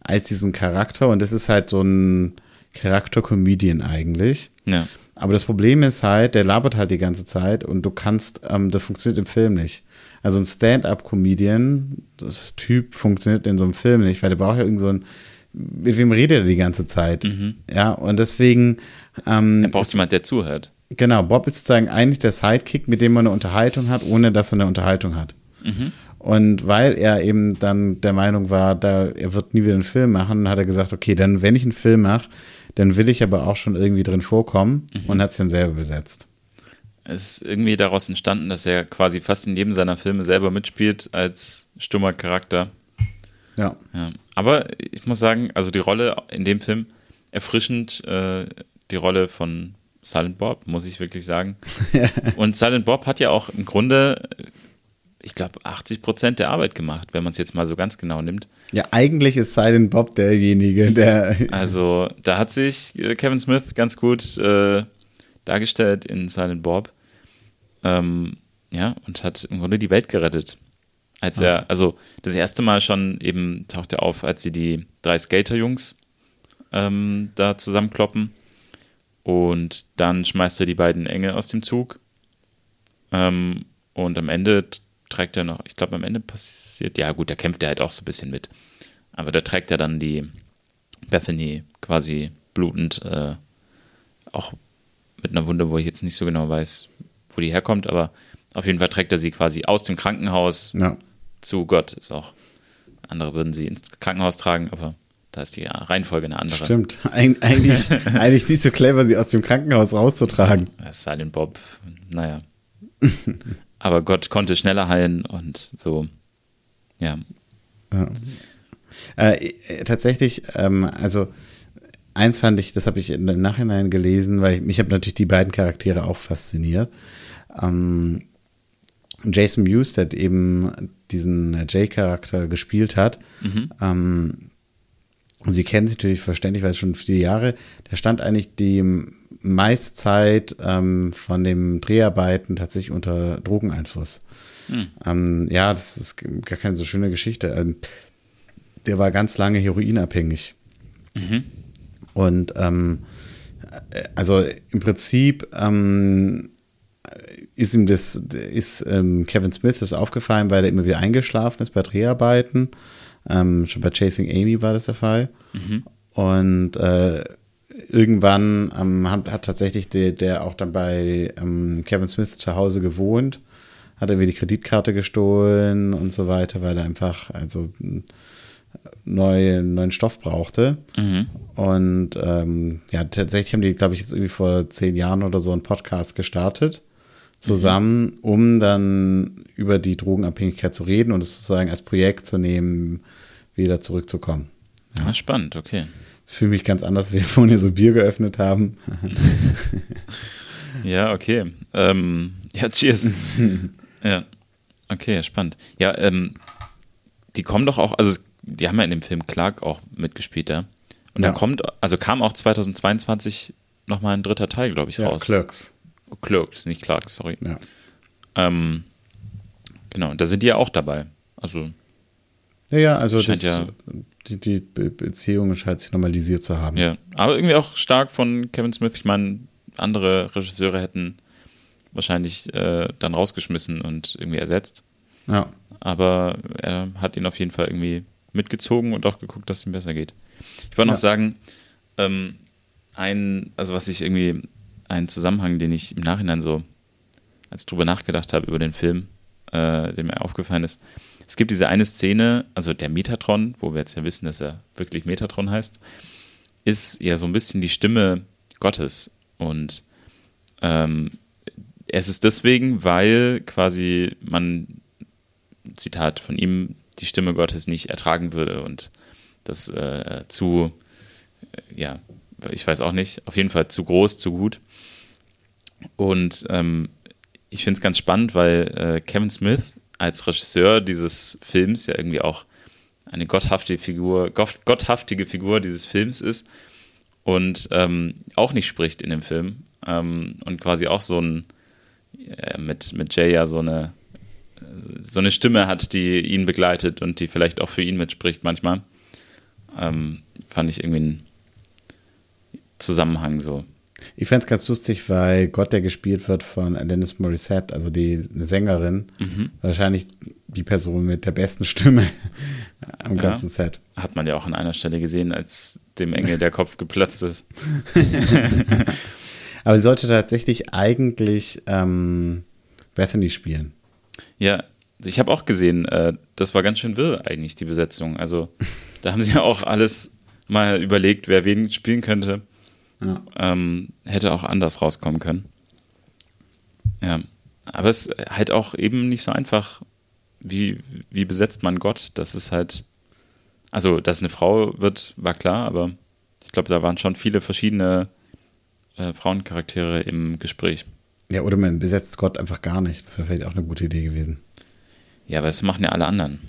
als diesen Charakter. Und das ist halt so ein Charakter-Comedian eigentlich. Ja. Aber das Problem ist halt, der labert halt die ganze Zeit und du kannst, ähm, das funktioniert im Film nicht. Also ein Stand-up-Comedian, das Typ funktioniert in so einem Film nicht, weil der braucht ja irgend so ein, mit wem redet er die ganze Zeit? Ja, und deswegen, ähm, Er braucht jemand, der zuhört. genau, Bob ist sozusagen eigentlich der Sidekick, mit dem man eine Unterhaltung hat, ohne dass er eine Unterhaltung hat. Und weil er eben dann der Meinung war, da, er wird nie wieder einen Film machen, hat er gesagt, okay, dann, wenn ich einen Film mache, dann will ich aber auch schon irgendwie drin vorkommen und hat es dann selber besetzt. Es ist irgendwie daraus entstanden, dass er quasi fast in jedem seiner Filme selber mitspielt als stummer Charakter. Ja. Ja. Aber ich muss sagen, also die Rolle in dem Film erfrischend, äh, die Rolle von Silent Bob, muss ich wirklich sagen. Und Silent Bob hat ja auch im Grunde, ich glaube, 80 Prozent der Arbeit gemacht, wenn man es jetzt mal so ganz genau nimmt. Ja, eigentlich ist Silent Bob derjenige, der. Also da hat sich äh, Kevin Smith ganz gut äh, dargestellt in Silent Bob. Ähm, ja, und hat im Grunde die Welt gerettet. Als er, also das erste Mal schon eben taucht er auf, als sie die drei Skater-Jungs ähm, da zusammenkloppen. Und dann schmeißt er die beiden Engel aus dem Zug. Ähm, und am Ende trägt er noch, ich glaube, am Ende passiert, ja gut, da kämpft er halt auch so ein bisschen mit. Aber da trägt er dann die Bethany quasi blutend, äh, auch mit einer Wunde, wo ich jetzt nicht so genau weiß, wo die herkommt, aber auf jeden Fall trägt er sie quasi aus dem Krankenhaus Ja. zu Gott. Ist auch, andere würden sie ins Krankenhaus tragen, aber da ist die Reihenfolge eine andere. Stimmt. Eig eigentlich, eigentlich nicht so clever, sie aus dem Krankenhaus rauszutragen. Das ist Silent Bob, naja. aber Gott konnte schneller heilen und so, ja. Ja. Äh, äh, tatsächlich, ähm, also eins fand ich, das habe ich im Nachhinein gelesen, weil ich, mich habe natürlich die beiden Charaktere auch fasziniert. Ähm, Jason Mewes, der eben diesen Jay-Charakter gespielt hat, ähm, und Sie kennen sich natürlich verständlich, weil es schon viele Jahre, der stand eigentlich die meiste Zeit ähm, von den Dreharbeiten tatsächlich unter Drogeneinfluss. Ähm, ja, das ist gar keine so schöne Geschichte. Ähm, der war ganz lange heroinabhängig. Und ähm, äh, also im Prinzip ähm, ist ihm das, ist ähm, Kevin Smith das aufgefallen, weil er immer wieder eingeschlafen ist bei Dreharbeiten. Ähm, schon bei Chasing Amy war das der Fall. Und äh, irgendwann ähm, hat, hat tatsächlich der, der auch dann bei ähm, Kevin Smith zu Hause gewohnt, hat irgendwie die Kreditkarte gestohlen und so weiter, weil er einfach also neu, neuen Stoff brauchte. Und ähm, ja, tatsächlich haben die, glaube ich, jetzt irgendwie vor zehn Jahren oder so einen Podcast gestartet zusammen, um dann über die Drogenabhängigkeit zu reden und es sozusagen als Projekt zu nehmen, wieder zurückzukommen. Ja. Ah, spannend, okay. Das fühlt mich ganz anders, wie wir vorhin hier so Bier geöffnet haben. Ja, okay. Ähm, ja, cheers. ja. Okay, spannend. Ja, ähm, die kommen doch auch, also die haben ja in dem Film Clark auch mitgespielt, ja. Und Ja. da kommt, also kam auch 2022 nochmal ein dritter Teil, glaube ich, Ja, raus. Clerks. Oh, Clerks, nicht Clark, sorry. Ja. Ähm, genau, und da sind die ja auch dabei. Also, Ja, ja, also das, ja- die, die Be Beziehung scheint sich normalisiert zu haben. ja. Aber irgendwie auch stark von Kevin Smith. Ich meine, andere Regisseure hätten wahrscheinlich äh, dann rausgeschmissen und irgendwie ersetzt. Ja. aber er hat ihn auf jeden Fall irgendwie mitgezogen und auch geguckt, dass es ihm besser geht. Ich wollte noch Ja. sagen, ähm, ein, also was ich irgendwie, ein Zusammenhang, den ich im Nachhinein so, als ich drüber nachgedacht habe über den Film, äh, der mir aufgefallen ist, es gibt diese eine Szene, also der Metatron, wo wir jetzt ja wissen, dass er wirklich Metatron heißt, ist ja so ein bisschen die Stimme Gottes und ähm, es ist deswegen, weil quasi man Zitat von ihm, die Stimme Gottes nicht ertragen würde und das äh, zu, äh, ja, ich weiß auch nicht, auf jeden Fall zu groß, zu gut. Und ähm, ich finde es ganz spannend, weil äh, Kevin Smith als Regisseur dieses Films ja irgendwie auch eine gotthafte Figur, gott- gotthaftige Figur dieses Films ist und ähm, auch nicht spricht in dem Film ähm, und quasi auch so ein äh, mit, mit Jay ja so eine so eine Stimme hat, die ihn begleitet und die vielleicht auch für ihn mitspricht manchmal. Ähm, fand ich irgendwie einen Zusammenhang so. Ich fände es ganz lustig, weil Gott, der gespielt wird von Alanis Morissette, also die Sängerin, Mhm. wahrscheinlich die Person mit der besten Stimme am Ja. ganzen Set. Hat man ja auch an einer Stelle gesehen, als dem Engel der Kopf geplatzt ist. Aber sie sollte tatsächlich eigentlich ähm, Bethany spielen. Ja, ich habe auch gesehen, äh, das war ganz schön wirr eigentlich, die Besetzung. Also da haben sie ja auch alles mal überlegt, wer wen spielen könnte. Ja. Ähm, hätte auch anders rauskommen können. Ja, aber es ist halt auch eben nicht so einfach, wie, wie besetzt man Gott. Das ist halt, also, dass es eine Frau wird, war klar, aber ich glaube, da waren schon viele verschiedene äh, Frauencharaktere im Gespräch. Ja, oder man besetzt Gott einfach gar nicht. Das wäre vielleicht auch eine gute Idee gewesen. Ja, aber das machen ja alle anderen.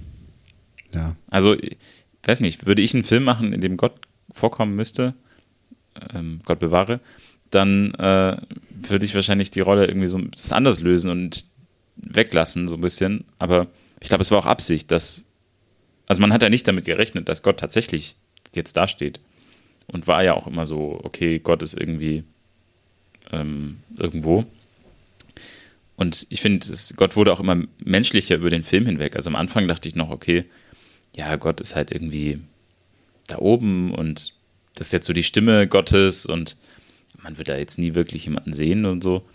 Ja. Also, ich weiß nicht, würde ich einen Film machen, in dem Gott vorkommen müsste, ähm, Gott bewahre, dann äh, würde ich wahrscheinlich die Rolle irgendwie so das anders lösen und weglassen, so ein bisschen. Aber ich glaube, es war auch Absicht, dass. Also, man hat ja nicht damit gerechnet, dass Gott tatsächlich jetzt dasteht. Und war ja auch immer so, okay, Gott ist irgendwie ähm, irgendwo. Und ich finde, Gott wurde auch immer menschlicher über den Film hinweg. Also am Anfang dachte ich noch, okay, ja, Gott ist halt irgendwie da oben und das ist jetzt so die Stimme Gottes und man wird da jetzt nie wirklich jemanden sehen und so.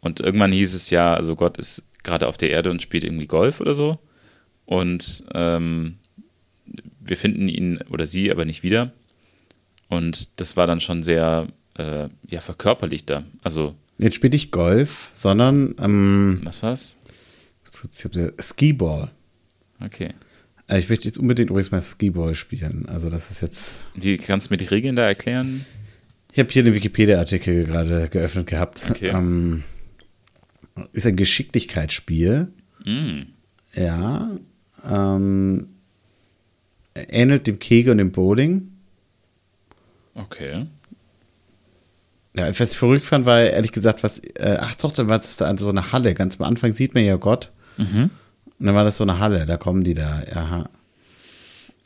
Und irgendwann hieß es ja, also Gott ist gerade auf der Erde und spielt irgendwie Golf oder so. Und ähm, wir finden ihn oder sie aber nicht wieder. Und das war dann schon sehr äh, ja, verkörperlichter. Also Jetzt spiele ich Golf, sondern ähm, was war's? Skiball. Okay. Äh, ich möchte jetzt unbedingt übrigens mal Skiball spielen. Also das ist jetzt. Wie kannst du mir die Regeln da erklären? Ich habe hier einen Wikipedia-Artikel gerade geöffnet gehabt. Okay. Ähm, ist ein Geschicklichkeitsspiel. Mm. Ja. Ähm, ähnelt dem Kegel und dem Bowling. Okay. Ja, was ich verrückt fand, war ehrlich gesagt, was, äh, ach doch, dann war es da so eine Halle. Ganz am Anfang sieht man ja Gott. Mhm. Und dann war das so eine Halle, da kommen die da, aha.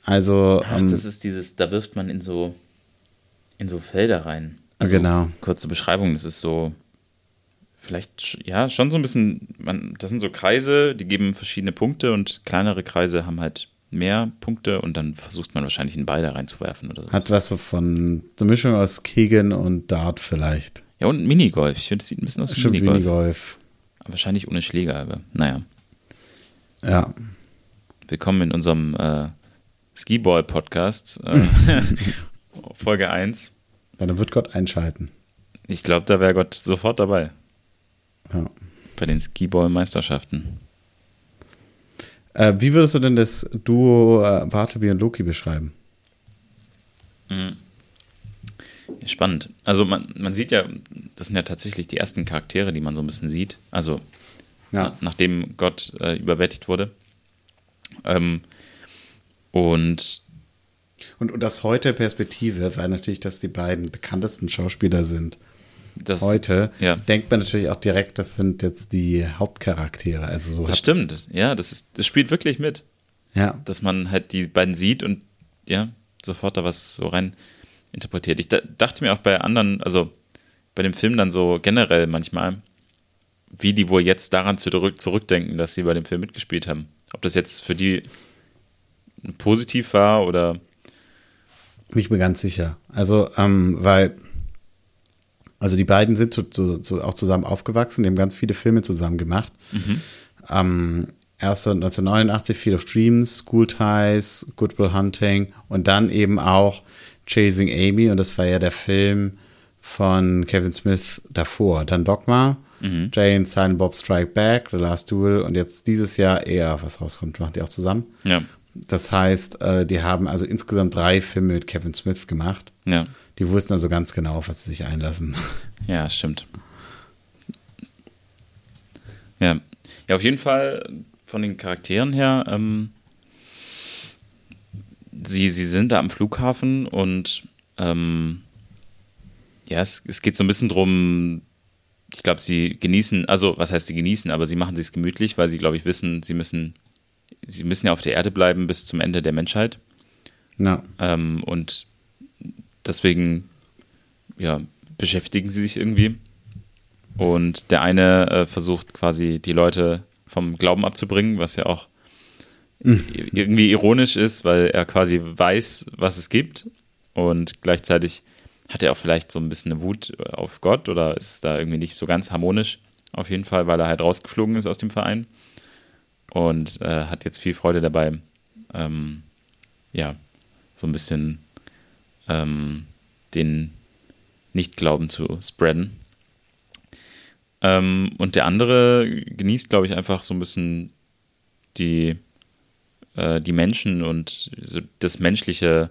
Also. Ach, ähm, das ist dieses, da wirft man in so, in so Felder rein. Also, Genau. Kurze Beschreibung, das ist so, vielleicht, ja, schon so ein bisschen, man, das sind so Kreise, die geben verschiedene Punkte und kleinere Kreise haben halt mehr Punkte und dann versucht man wahrscheinlich einen Ball da reinzuwerfen oder so. hat was so von, so eine Mischung aus Kegen und Dart vielleicht. Ja, und Minigolf. Ich finde, es sieht ein bisschen aus wie Minigolf. Minigolf. Wahrscheinlich ohne Schläger, aber naja. Ja. Willkommen in unserem äh, Skiball-Podcast, äh, Folge 1. Ja, dann wird Gott einschalten. Ich glaube, da wäre Gott sofort dabei. Ja. Bei den Skiball-Meisterschaften. Äh, wie würdest du denn das Duo äh, Bartleby und Loki beschreiben? Spannend. Also man, man sieht ja, das sind ja tatsächlich die ersten Charaktere, die man so ein bisschen sieht. Also Ja. na, nachdem Gott äh, überwältigt wurde. Ähm, und Und, und aus heute Perspektive, weil natürlich das die beiden bekanntesten Schauspieler sind, das, heute, ja. denkt man natürlich auch direkt, das sind jetzt die Hauptcharaktere. Also so das stimmt. Ja, das, ist, das spielt wirklich mit. ja. dass man halt die beiden sieht und ja, sofort da was so rein interpretiert. Ich da, dachte mir auch bei anderen, also bei dem Film dann so generell manchmal, wie die wohl jetzt daran zurück, zurückdenken, dass sie bei dem Film mitgespielt haben. Ob das jetzt für die positiv war oder Bin ich mir ganz sicher. Also, ähm, weil, also die beiden sind so, so, so auch zusammen aufgewachsen, die haben ganz viele Filme zusammen gemacht. Ähm, erst so 1989 Field of Dreams, School Ties, Good Will Hunting und dann eben auch Chasing Amy und das war ja der Film von Kevin Smith davor. Dann Dogma, Jane, Silent Bob Strike Back, The Last Duel und jetzt dieses Jahr eher, was rauskommt, macht die auch zusammen. ja, Das heißt, äh, die haben also insgesamt drei Filme mit Kevin Smith gemacht. ja, Die wussten also ganz genau, auf was sie sich einlassen. ja, stimmt. Ja. ja, auf jeden Fall von den Charakteren her, ähm, sie, sie sind da am Flughafen und ähm, ja, es, es geht so ein bisschen drum, ich glaube, sie genießen, also was heißt sie genießen, aber sie machen sich gemütlich, weil sie, glaube ich, wissen, sie müssen, sie müssen ja auf der Erde bleiben bis zum Ende der Menschheit. Ja. Ähm, und deswegen ja, beschäftigen sie sich irgendwie. Und der eine äh, versucht quasi die Leute vom Glauben abzubringen, was ja auch i- irgendwie ironisch ist, weil er quasi weiß, was es gibt. Und gleichzeitig hat er auch vielleicht so ein bisschen eine Wut auf Gott oder ist da irgendwie nicht so ganz harmonisch. Auf jeden Fall, weil er halt rausgeflogen ist aus dem Verein. Und äh, hat jetzt viel Freude dabei, ähm, ja, so ein bisschen ähm, den Nichtglauben zu spreaden. Ähm, und der andere genießt, glaube ich, einfach so ein bisschen die, äh, die Menschen und so das Menschliche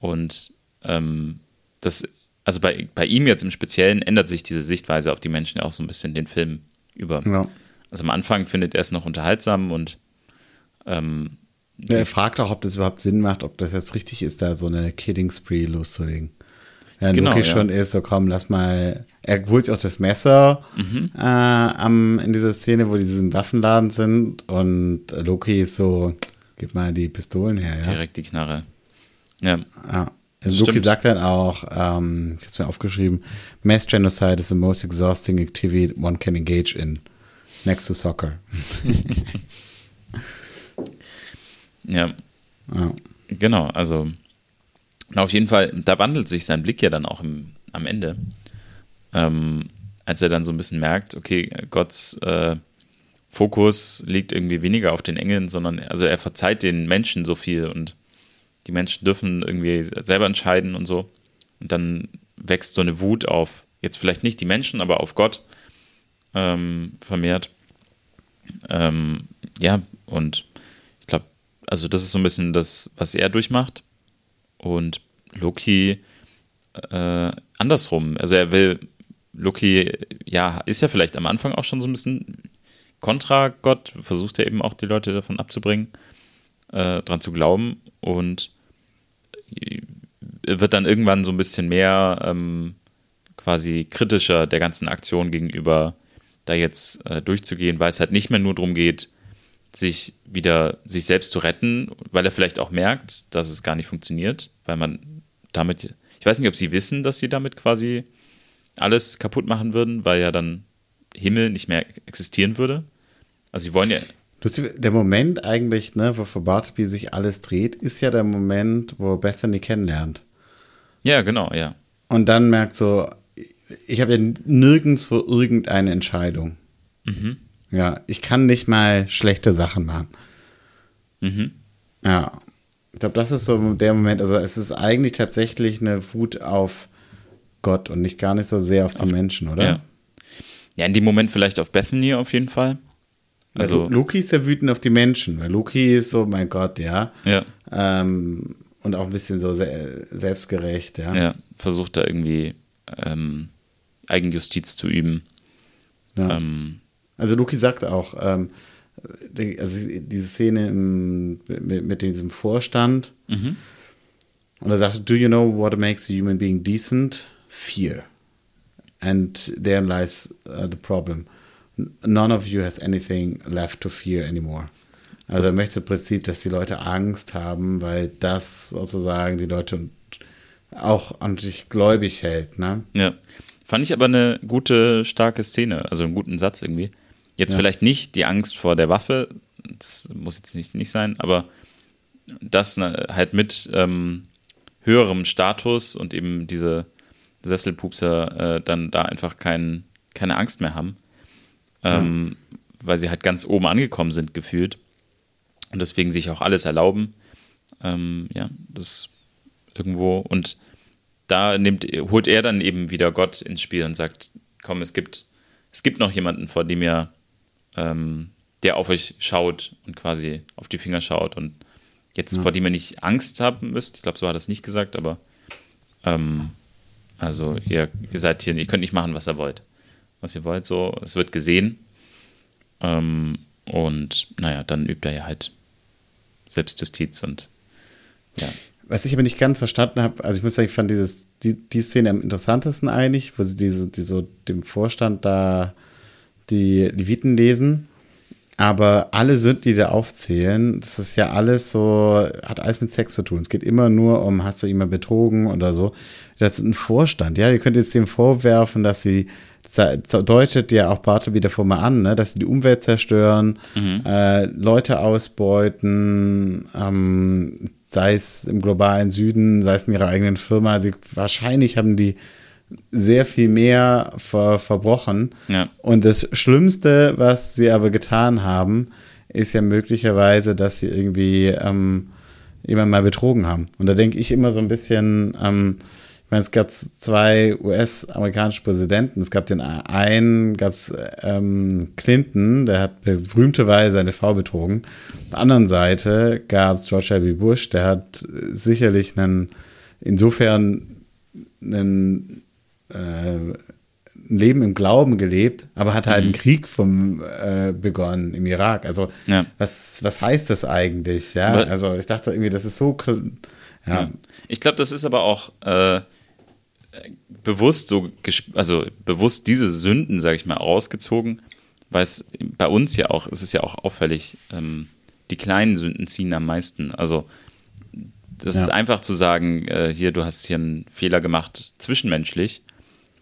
und ähm, das, also bei, bei ihm jetzt im Speziellen ändert sich diese Sichtweise auf die Menschen auch so ein bisschen den Film über. ja. Also am Anfang findet er es noch unterhaltsam und ähm, Ja, er fragt auch, ob das überhaupt Sinn macht, ob das jetzt richtig ist, da so eine Killing Spree loszulegen. Ja, Genau, Loki ja. schon ist so, komm, lass mal. Er holt sich auch das Messer Mhm. äh, am, in dieser Szene, wo die in diesem Waffenladen sind und Loki ist so, gib mal die Pistolen her, ja. direkt die Knarre. Ja, ja. Also Loki sagt dann auch, ähm, ich hab's mir aufgeschrieben, Mass Genocide is the most exhausting activity one can engage in. Next to soccer. ja. ja. Genau, also auf jeden Fall, da wandelt sich sein Blick ja dann auch im, am Ende. Ähm, als er dann so ein bisschen merkt, okay, Gottes äh, Fokus liegt irgendwie weniger auf den Engeln, sondern also er verzeiht den Menschen so viel und die Menschen dürfen irgendwie selber entscheiden und so. Und dann wächst so eine Wut auf, jetzt vielleicht nicht die Menschen, aber auf Gott ähm, vermehrt. Ähm, ja, und also das ist so ein bisschen das, was er durchmacht. Und Loki äh, andersrum. Also er will, Loki, ja, ist ja vielleicht am Anfang auch schon so ein bisschen kontra Gott, versucht er eben auch die Leute davon abzubringen, äh, dran zu glauben und wird dann irgendwann so ein bisschen mehr ähm, quasi kritischer der ganzen Aktion gegenüber da jetzt äh, durchzugehen, weil es halt nicht mehr nur darum geht, sich wieder sich selbst zu retten, weil er vielleicht auch merkt, dass es gar nicht funktioniert, weil man damit, ich weiß nicht, ob sie wissen, dass sie damit quasi alles kaputt machen würden, weil ja dann Himmel nicht mehr existieren würde. Also sie wollen ja. Der Moment eigentlich, ne, wo vor Bartleby sich alles dreht, ist ja der Moment, wo Bethany kennenlernt. Ja, genau, ja. Und dann merkt so, ich habe ja nirgendwo irgendeine Entscheidung. Mhm. Ja, ich kann nicht mal schlechte Sachen machen. Mhm. Ja, ich glaube, das ist so der Moment. Also, es ist eigentlich tatsächlich eine Wut auf Gott und nicht gar nicht so sehr auf die auf, Menschen, oder? Ja. ja, in dem Moment vielleicht auf Bethany auf jeden Fall. Also, ja, Loki ist ja wütend auf die Menschen, weil Loki ist so, mein Gott, ja. Ja. Ähm, und auch ein bisschen so se selbstgerecht, ja. Ja, versucht da irgendwie ähm, Eigenjustiz zu üben. Ja. Ähm, also Loki sagt auch, ähm, also diese Szene im, mit, mit, diesem Vorstand. Mhm. Und er sagt, do you know what makes a human being decent? Fear. And there lies uh, the problem. None of you has anything left to fear anymore. Also er möchte im Prinzip, dass die Leute Angst haben, weil das sozusagen die Leute auch an sich gläubig hält. Ne? Ja. Fand ich aber eine gute, starke Szene, also einen guten Satz irgendwie. Jetzt ja. vielleicht nicht die Angst vor der Waffe, das muss jetzt nicht, nicht sein, aber das halt mit ähm, höherem Status und eben diese Sesselpupser äh, dann da einfach kein, keine Angst mehr haben, ähm, ja. weil sie halt ganz oben angekommen sind, gefühlt. Und deswegen sich auch alles erlauben. Ähm, ja, das irgendwo und da nimmt, holt er dann eben wieder Gott ins Spiel und sagt, komm, es gibt, es gibt noch jemanden, vor dem ihr, ähm, der auf euch schaut und quasi auf die Finger schaut und jetzt, ja. vor dem ihr nicht Angst haben müsst. Ich glaube, so hat er es nicht gesagt, aber ähm, also ihr, ihr seid hier, ihr könnt nicht machen, was ihr wollt. Was ihr wollt, so, es wird gesehen. Ähm, und naja, dann übt er ja halt Selbstjustiz und ja. Was ich aber nicht ganz verstanden habe, also ich muss sagen, ich fand dieses, die, die Szene am interessantesten eigentlich, wo sie diese, die so dem Vorstand da die Leviten lesen. Aber alle Sünden, die da aufzählen, das ist ja alles so, hat alles mit Sex zu tun. Es geht immer nur um, hast du jemand betrogen oder so. Das ist ein Vorstand, ja. Ihr könnt jetzt dem vorwerfen, dass sie, das deutet ja auch Bartel wieder vor mal an, ne? dass sie die Umwelt zerstören, mhm. äh, Leute ausbeuten, ähm, sei es im globalen Süden, sei es in ihrer eigenen Firma. Sie, wahrscheinlich haben die sehr viel mehr ver, verbrochen. Ja. Und das Schlimmste, was sie aber getan haben, ist ja möglicherweise, dass sie irgendwie ähm, jemand mal betrogen haben. Und da denke ich immer so ein bisschen, ähm, ich meine, es gab zwei US-amerikanische Präsidenten. Es gab den einen, gab es ähm, Clinton, der hat berühmterweise seine Frau betrogen. Auf der anderen Seite gab es George W. Bush, der hat sicherlich einen, insofern einen, äh, ein Leben im Glauben gelebt, aber hat halt mhm. einen Krieg vom, äh, begonnen im Irak. Also ja. was, was heißt das eigentlich? Ja, also ich dachte irgendwie, das ist so ja. ja. Ich glaube, das ist aber auch äh, bewusst so, also bewusst diese Sünden, sage ich mal, ausgezogen, weil es bei uns ja auch, es ist ja auch auffällig, ähm, die kleinen Sünden ziehen am meisten. Also das ja. ist einfach zu sagen, äh, hier, du hast hier einen Fehler gemacht zwischenmenschlich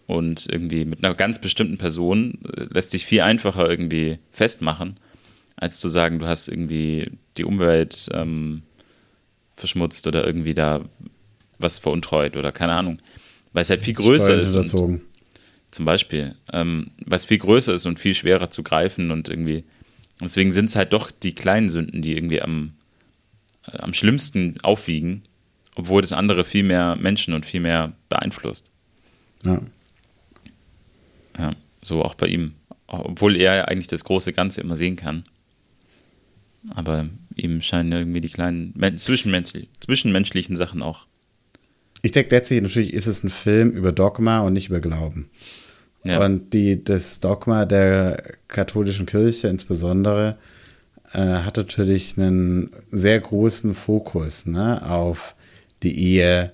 und irgendwie mit einer ganz bestimmten Person äh, lässt sich viel einfacher irgendwie festmachen, als zu sagen, du hast irgendwie die Umwelt ähm, verschmutzt oder irgendwie da was veruntreut oder keine Ahnung. Weil es halt viel größer ist. Und, zum Beispiel. Ähm, es viel größer ist und viel schwerer zu greifen und irgendwie. Deswegen sind es halt doch die kleinen Sünden, die irgendwie am, äh, am schlimmsten aufwiegen, obwohl das andere viel mehr Menschen und viel mehr beeinflusst. Ja. Ja, so auch bei ihm. Obwohl er eigentlich das große Ganze immer sehen kann. Aber ihm scheinen irgendwie die kleinen zwischenmenschlich, zwischenmenschlichen Sachen auch. Ich denke letztlich, natürlich ist es ein Film über Dogma und nicht über Glauben. Ja. Und die, das Dogma der katholischen Kirche insbesondere äh, hat natürlich einen sehr großen Fokus ne, auf die Ehe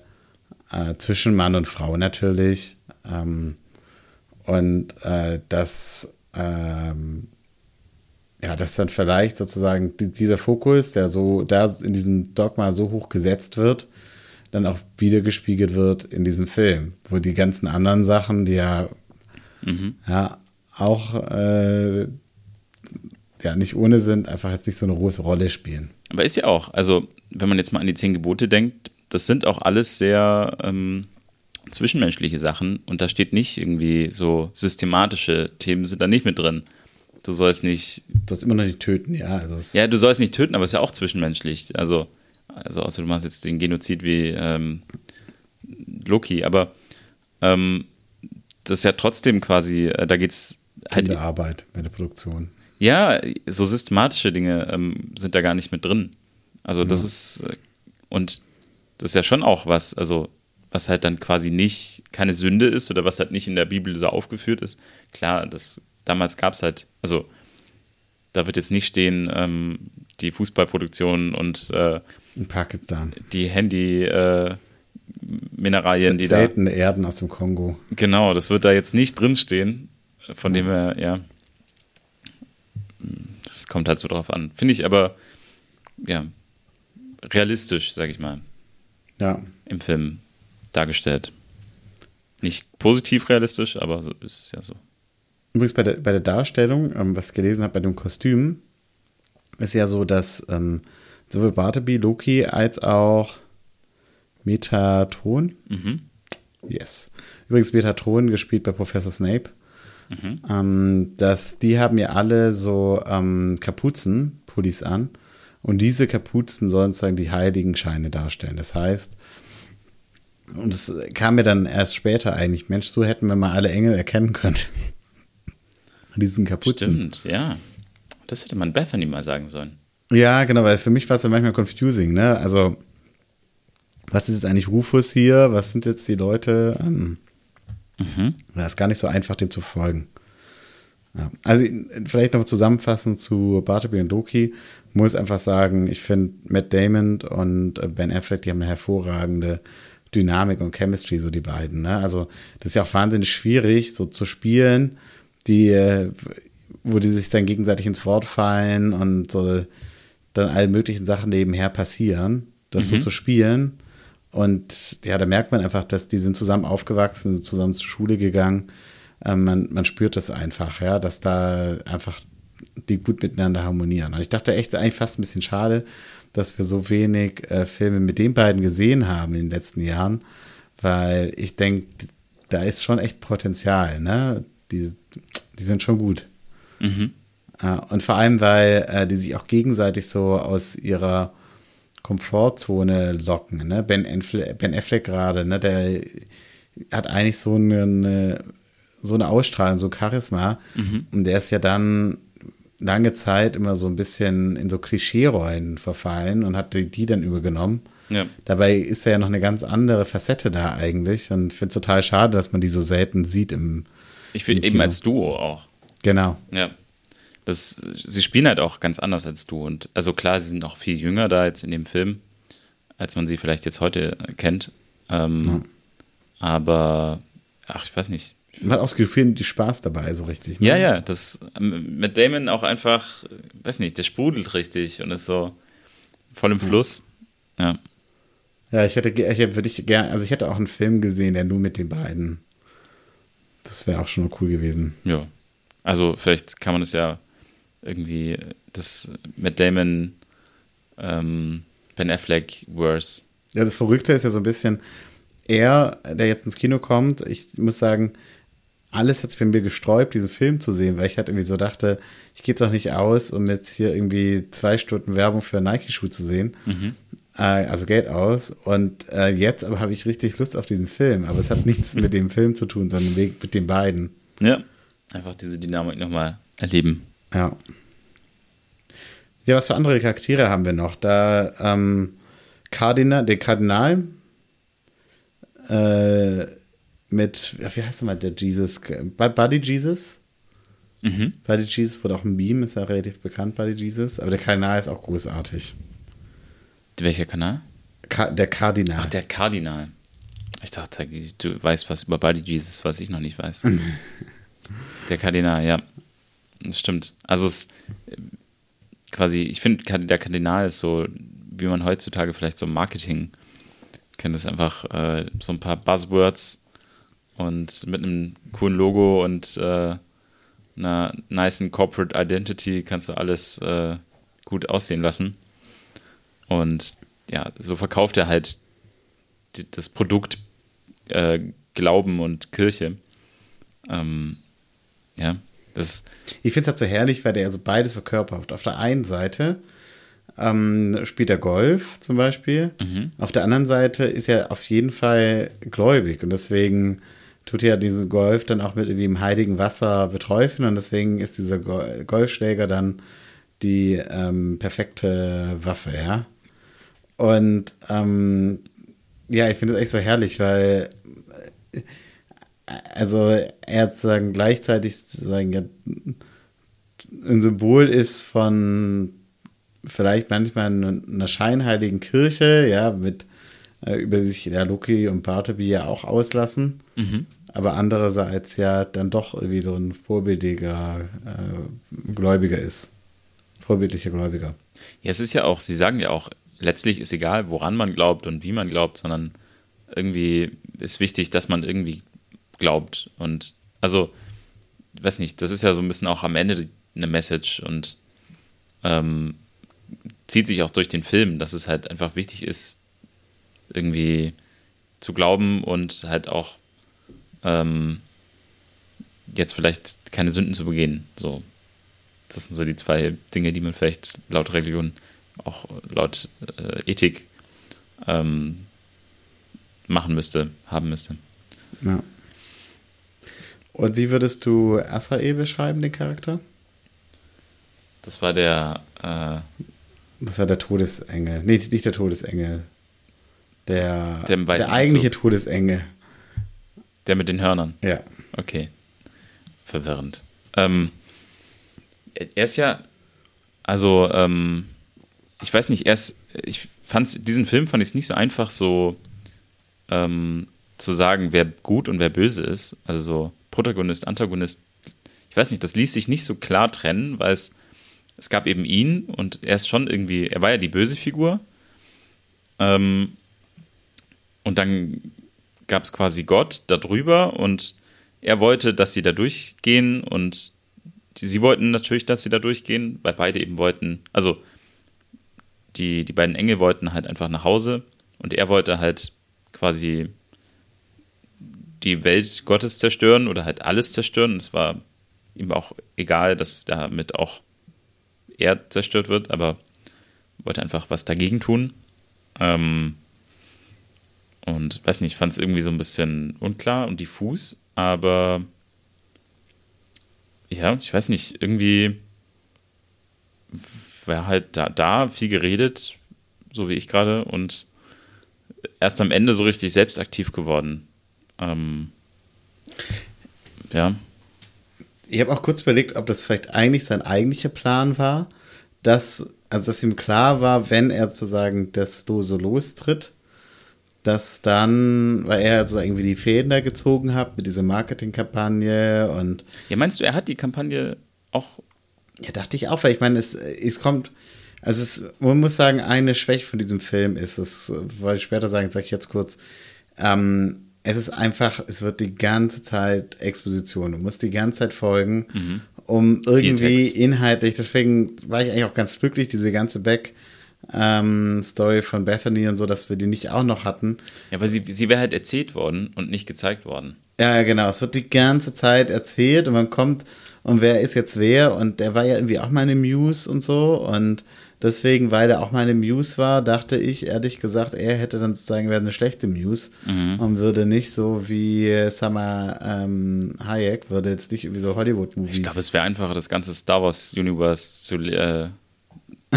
äh, zwischen Mann und Frau natürlich. Ähm, und äh, das ähm, ja, dass dann vielleicht sozusagen dieser Fokus, der so da in diesem Dogma so hoch gesetzt wird, dann auch wiedergespiegelt wird in diesem Film, wo die ganzen anderen Sachen, die ja, mhm. ja auch äh, ja nicht ohne sind, einfach jetzt nicht so eine große Rolle spielen. Aber ist ja auch, also wenn man jetzt mal an die zehn Gebote denkt, das sind auch alles sehr ähm, zwischenmenschliche Sachen und da steht nicht irgendwie so systematische Themen sind da nicht mit drin. Du sollst nicht. Du sollst immer noch nicht töten, ja. Also ja, du sollst nicht töten, aber es ist ja auch zwischenmenschlich. Also, also außer du machst jetzt den Genozid wie ähm, Loki, aber ähm, das ist ja trotzdem quasi, äh, da geht's halt. Arbeit bei der Produktion. Ja, so systematische Dinge ähm, sind da gar nicht mit drin. Also, das ja. ist. Äh, und das ist ja schon auch was, also was halt dann quasi nicht keine Sünde ist oder was halt nicht in der Bibel so aufgeführt ist. Klar, das damals gab es halt, also da wird jetzt nicht stehen, ähm, die Fußballproduktion und äh, in Pakistan. Die Handy äh, Mineralien, die seltene da. Erden aus dem Kongo. Genau, das wird da jetzt nicht drinstehen. Von ja. dem her, ja. Das kommt halt so drauf an. Finde ich aber, ja, realistisch, sag ich mal. Ja. Im Film dargestellt. Nicht positiv realistisch, aber so ist ja so. Übrigens bei der, bei der Darstellung, ähm, was ich gelesen habe bei dem Kostüm, ist ja so, dass ähm, sowohl Bartleby, Loki als auch Metatron, mhm. yes, übrigens Metatron gespielt bei Professor Snape, mhm. ähm, dass die haben ja alle so ähm, Kapuzen, Pullis an und diese Kapuzen sollen sozusagen die Heiligenscheine darstellen. Das heißt, und es kam mir dann erst später eigentlich, Mensch, so hätten wir mal alle Engel erkennen können diesen Kapuzen. Stimmt, ja. Das hätte man Bethany mal sagen sollen. Ja, genau, weil für mich war es ja manchmal confusing, ne? Also, was ist jetzt eigentlich Rufus hier? Was sind jetzt die Leute? Ähm, mhm. Ja, ist gar nicht so einfach, dem zu folgen. Ja. Also, vielleicht noch zusammenfassend zu Bartleby und Loki. Muss einfach sagen, ich finde Matt Damon und Ben Affleck, die haben eine hervorragende Dynamik und Chemistry, so die beiden. Ne? Also, das ist ja auch wahnsinnig schwierig, so zu spielen die, äh, wo die sich dann gegenseitig ins Wort fallen und so dann alle möglichen Sachen nebenher passieren, das mhm. so zu spielen. Und ja, da merkt man einfach, dass die sind zusammen aufgewachsen, sind zusammen zur Schule gegangen. Ähm, man, man spürt das einfach, ja, dass da einfach die gut miteinander harmonieren. Und ich dachte echt eigentlich fast ein bisschen schade, dass wir so wenig äh, Filme mit den beiden gesehen haben in den letzten Jahren, weil ich denke, da ist schon echt Potenzial, ne? Die, die sind schon gut. Mhm. Äh, und vor allem, weil äh, die sich auch gegenseitig so aus ihrer Komfortzone locken. Ne? Ben, Affleck, ben Affleck gerade, ne? der hat eigentlich so eine, so eine Ausstrahlung, so ein Charisma. Mhm. Und der ist ja dann lange Zeit immer so ein bisschen in so Klischee-Rollen verfallen und hat die, die dann übergenommen. Ja. Dabei ist er ja noch eine ganz andere Facette da eigentlich und ich finde es total schade, dass man die so selten sieht im, ich finde eben als Duo auch. Genau. Ja. Das, sie spielen halt auch ganz anders als du. Und also klar, sie sind auch viel jünger da jetzt in dem Film, als man sie vielleicht jetzt heute kennt. Ähm, ja. Aber, ach, ich weiß nicht. Man hat auch das Gefühl, die Spaß dabei, so richtig. Ne? Ja, ja, das mit Damon auch einfach, weiß nicht, der sprudelt richtig und ist so voll im Fluss. Ja. Ja, ich hätte, ich hätte, würde ich gerne, also ich hätte auch einen Film gesehen, der nur mit den beiden Das wäre auch schon cool gewesen. Ja. Also vielleicht kann man es ja irgendwie das mit Damon ähm, Ben Affleck worse. Ja, das Verrückte ist ja so ein bisschen, er, der jetzt ins Kino kommt, ich muss sagen, alles hat es bei mir gesträubt, diesen Film zu sehen, weil ich halt irgendwie so dachte, ich gehe doch nicht aus, um jetzt hier irgendwie zwei Stunden Werbung für Nike-Schuh zu sehen. Mhm. Äh, also Geld aus. Und äh, jetzt aber habe ich richtig Lust auf diesen Film. Aber es hat nichts mit dem Film zu tun, sondern mit den beiden. Ja, einfach diese Dynamik nochmal erleben. Ja. Ja, was für andere Charaktere haben wir noch? Da ähm, Kardinal, der Kardinal äh, mit, wie heißt mal, der Jesus? Buddy Jesus? Mhm. Buddy Jesus wurde auch ein Meme, ist ja relativ bekannt, Buddy Jesus. Aber der Kardinal ist auch großartig. Welcher Kanal? Ka der Kardinal. Ach, der Kardinal. Ich dachte, du weißt was über Buddy Jesus, was ich noch nicht weiß. der Kardinal, ja. Das stimmt. Also es quasi, ich finde, der Kardinal ist so, wie man heutzutage vielleicht so Marketing kennt, das einfach äh, so ein paar Buzzwords und mit einem coolen Logo und äh, einer nice Corporate Identity kannst du alles äh, gut aussehen lassen. Und ja, so verkauft er halt die, das Produkt äh, Glauben und Kirche. Ähm, ja, das. Ich finde es halt so herrlich, weil der also beides verkörpert. Auf der einen Seite ähm, spielt er Golf zum Beispiel. Mhm. Auf der anderen Seite ist er auf jeden Fall gläubig und deswegen tut er diesen Golf dann auch mit irgendwie im heiligen Wasser beträufeln und deswegen ist dieser Golfschläger dann die ähm, perfekte Waffe, ja. Und ähm, ja, ich finde es echt so herrlich, weil äh, also er sozusagen gleichzeitig sozusagen ja, ein Symbol ist von vielleicht manchmal einer scheinheiligen Kirche, ja, mit äh, über sich ja Loki und Bartleby ja auch auslassen. Mhm. Aber andererseits ja dann doch irgendwie so ein vorbildlicher äh, Gläubiger ist. Vorbildlicher Gläubiger. Ja, es ist ja auch, Sie sagen ja auch, letztlich ist egal, woran man glaubt und wie man glaubt, sondern irgendwie ist wichtig, dass man irgendwie glaubt. Und also, weiß nicht, das ist ja so ein bisschen auch am Ende eine Message und ähm, zieht sich auch durch den Film, dass es halt einfach wichtig ist, irgendwie zu glauben und halt auch ähm, jetzt vielleicht keine Sünden zu begehen. So, das sind so die zwei Dinge, die man vielleicht laut Religion, auch laut äh, Ethik ähm, machen müsste, haben müsste. Ja. Und wie würdest du Asael beschreiben, den Charakter? Das war der. Äh, das war der Todesengel. Nee, nicht der Todesengel. Der, der, der eigentliche. Todesengel. Der mit den Hörnern? Ja. Okay. Verwirrend. Ähm, er ist ja. Also, ähm, ich weiß nicht, er ist. Ich fand diesen Film fand ich es nicht so einfach, so ähm, zu sagen, wer gut und wer böse ist. Also so Protagonist, Antagonist. Ich weiß nicht, das ließ sich nicht so klar trennen, weil es es gab eben ihn und er ist schon irgendwie, er war ja die böse Figur. Ähm, und dann gab es quasi Gott darüber und er wollte, dass sie da durchgehen und die, sie wollten natürlich, dass sie da durchgehen, weil beide eben wollten, also die, die beiden Engel wollten halt einfach nach Hause und er wollte halt quasi die Welt Gottes zerstören oder halt alles zerstören. Es war ihm auch egal, dass damit auch er zerstört wird, aber wollte einfach was dagegen tun. Ähm, und weiß nicht, fand es irgendwie so ein bisschen unklar und diffus, aber ja, ich weiß nicht, irgendwie war halt da, da viel geredet, so wie ich gerade, und erst am Ende so richtig selbstaktiv geworden. Ähm, ja ich habe auch kurz überlegt, ob das vielleicht eigentlich sein eigentlicher Plan war, dass, also dass ihm klar war, wenn er sozusagen das Do so lostritt, dass dann, weil er so irgendwie die Fäden da gezogen hat mit dieser Marketingkampagne und. Ja, meinst du, er hat die Kampagne auch. Ja, dachte ich auch, weil ich meine, es, es kommt. Also es, man muss sagen, eine Schwäche von diesem Film ist es, wollte ich später sagen, sage ich jetzt kurz, ähm, es ist einfach, es wird die ganze Zeit Exposition. Du musst die ganze Zeit folgen, Mhm. um irgendwie inhaltlich, deswegen war ich eigentlich auch ganz glücklich, diese ganze Back-Story von Bethany und so, dass wir die nicht auch noch hatten. Ja, aber sie, sie wäre halt erzählt worden und nicht gezeigt worden. Ja, genau. Es wird die ganze Zeit erzählt und man kommt und wer ist jetzt wer und der war ja irgendwie auch meine Muse und so und deswegen, weil er auch meine Muse war, dachte ich ehrlich gesagt, er hätte dann sozusagen wäre eine schlechte Muse und würde nicht so wie Summer ähm, Hayek, würde jetzt nicht irgendwie so Hollywood-Movies. Ich glaube, es wäre einfacher, das ganze Star Wars Universe zu, äh,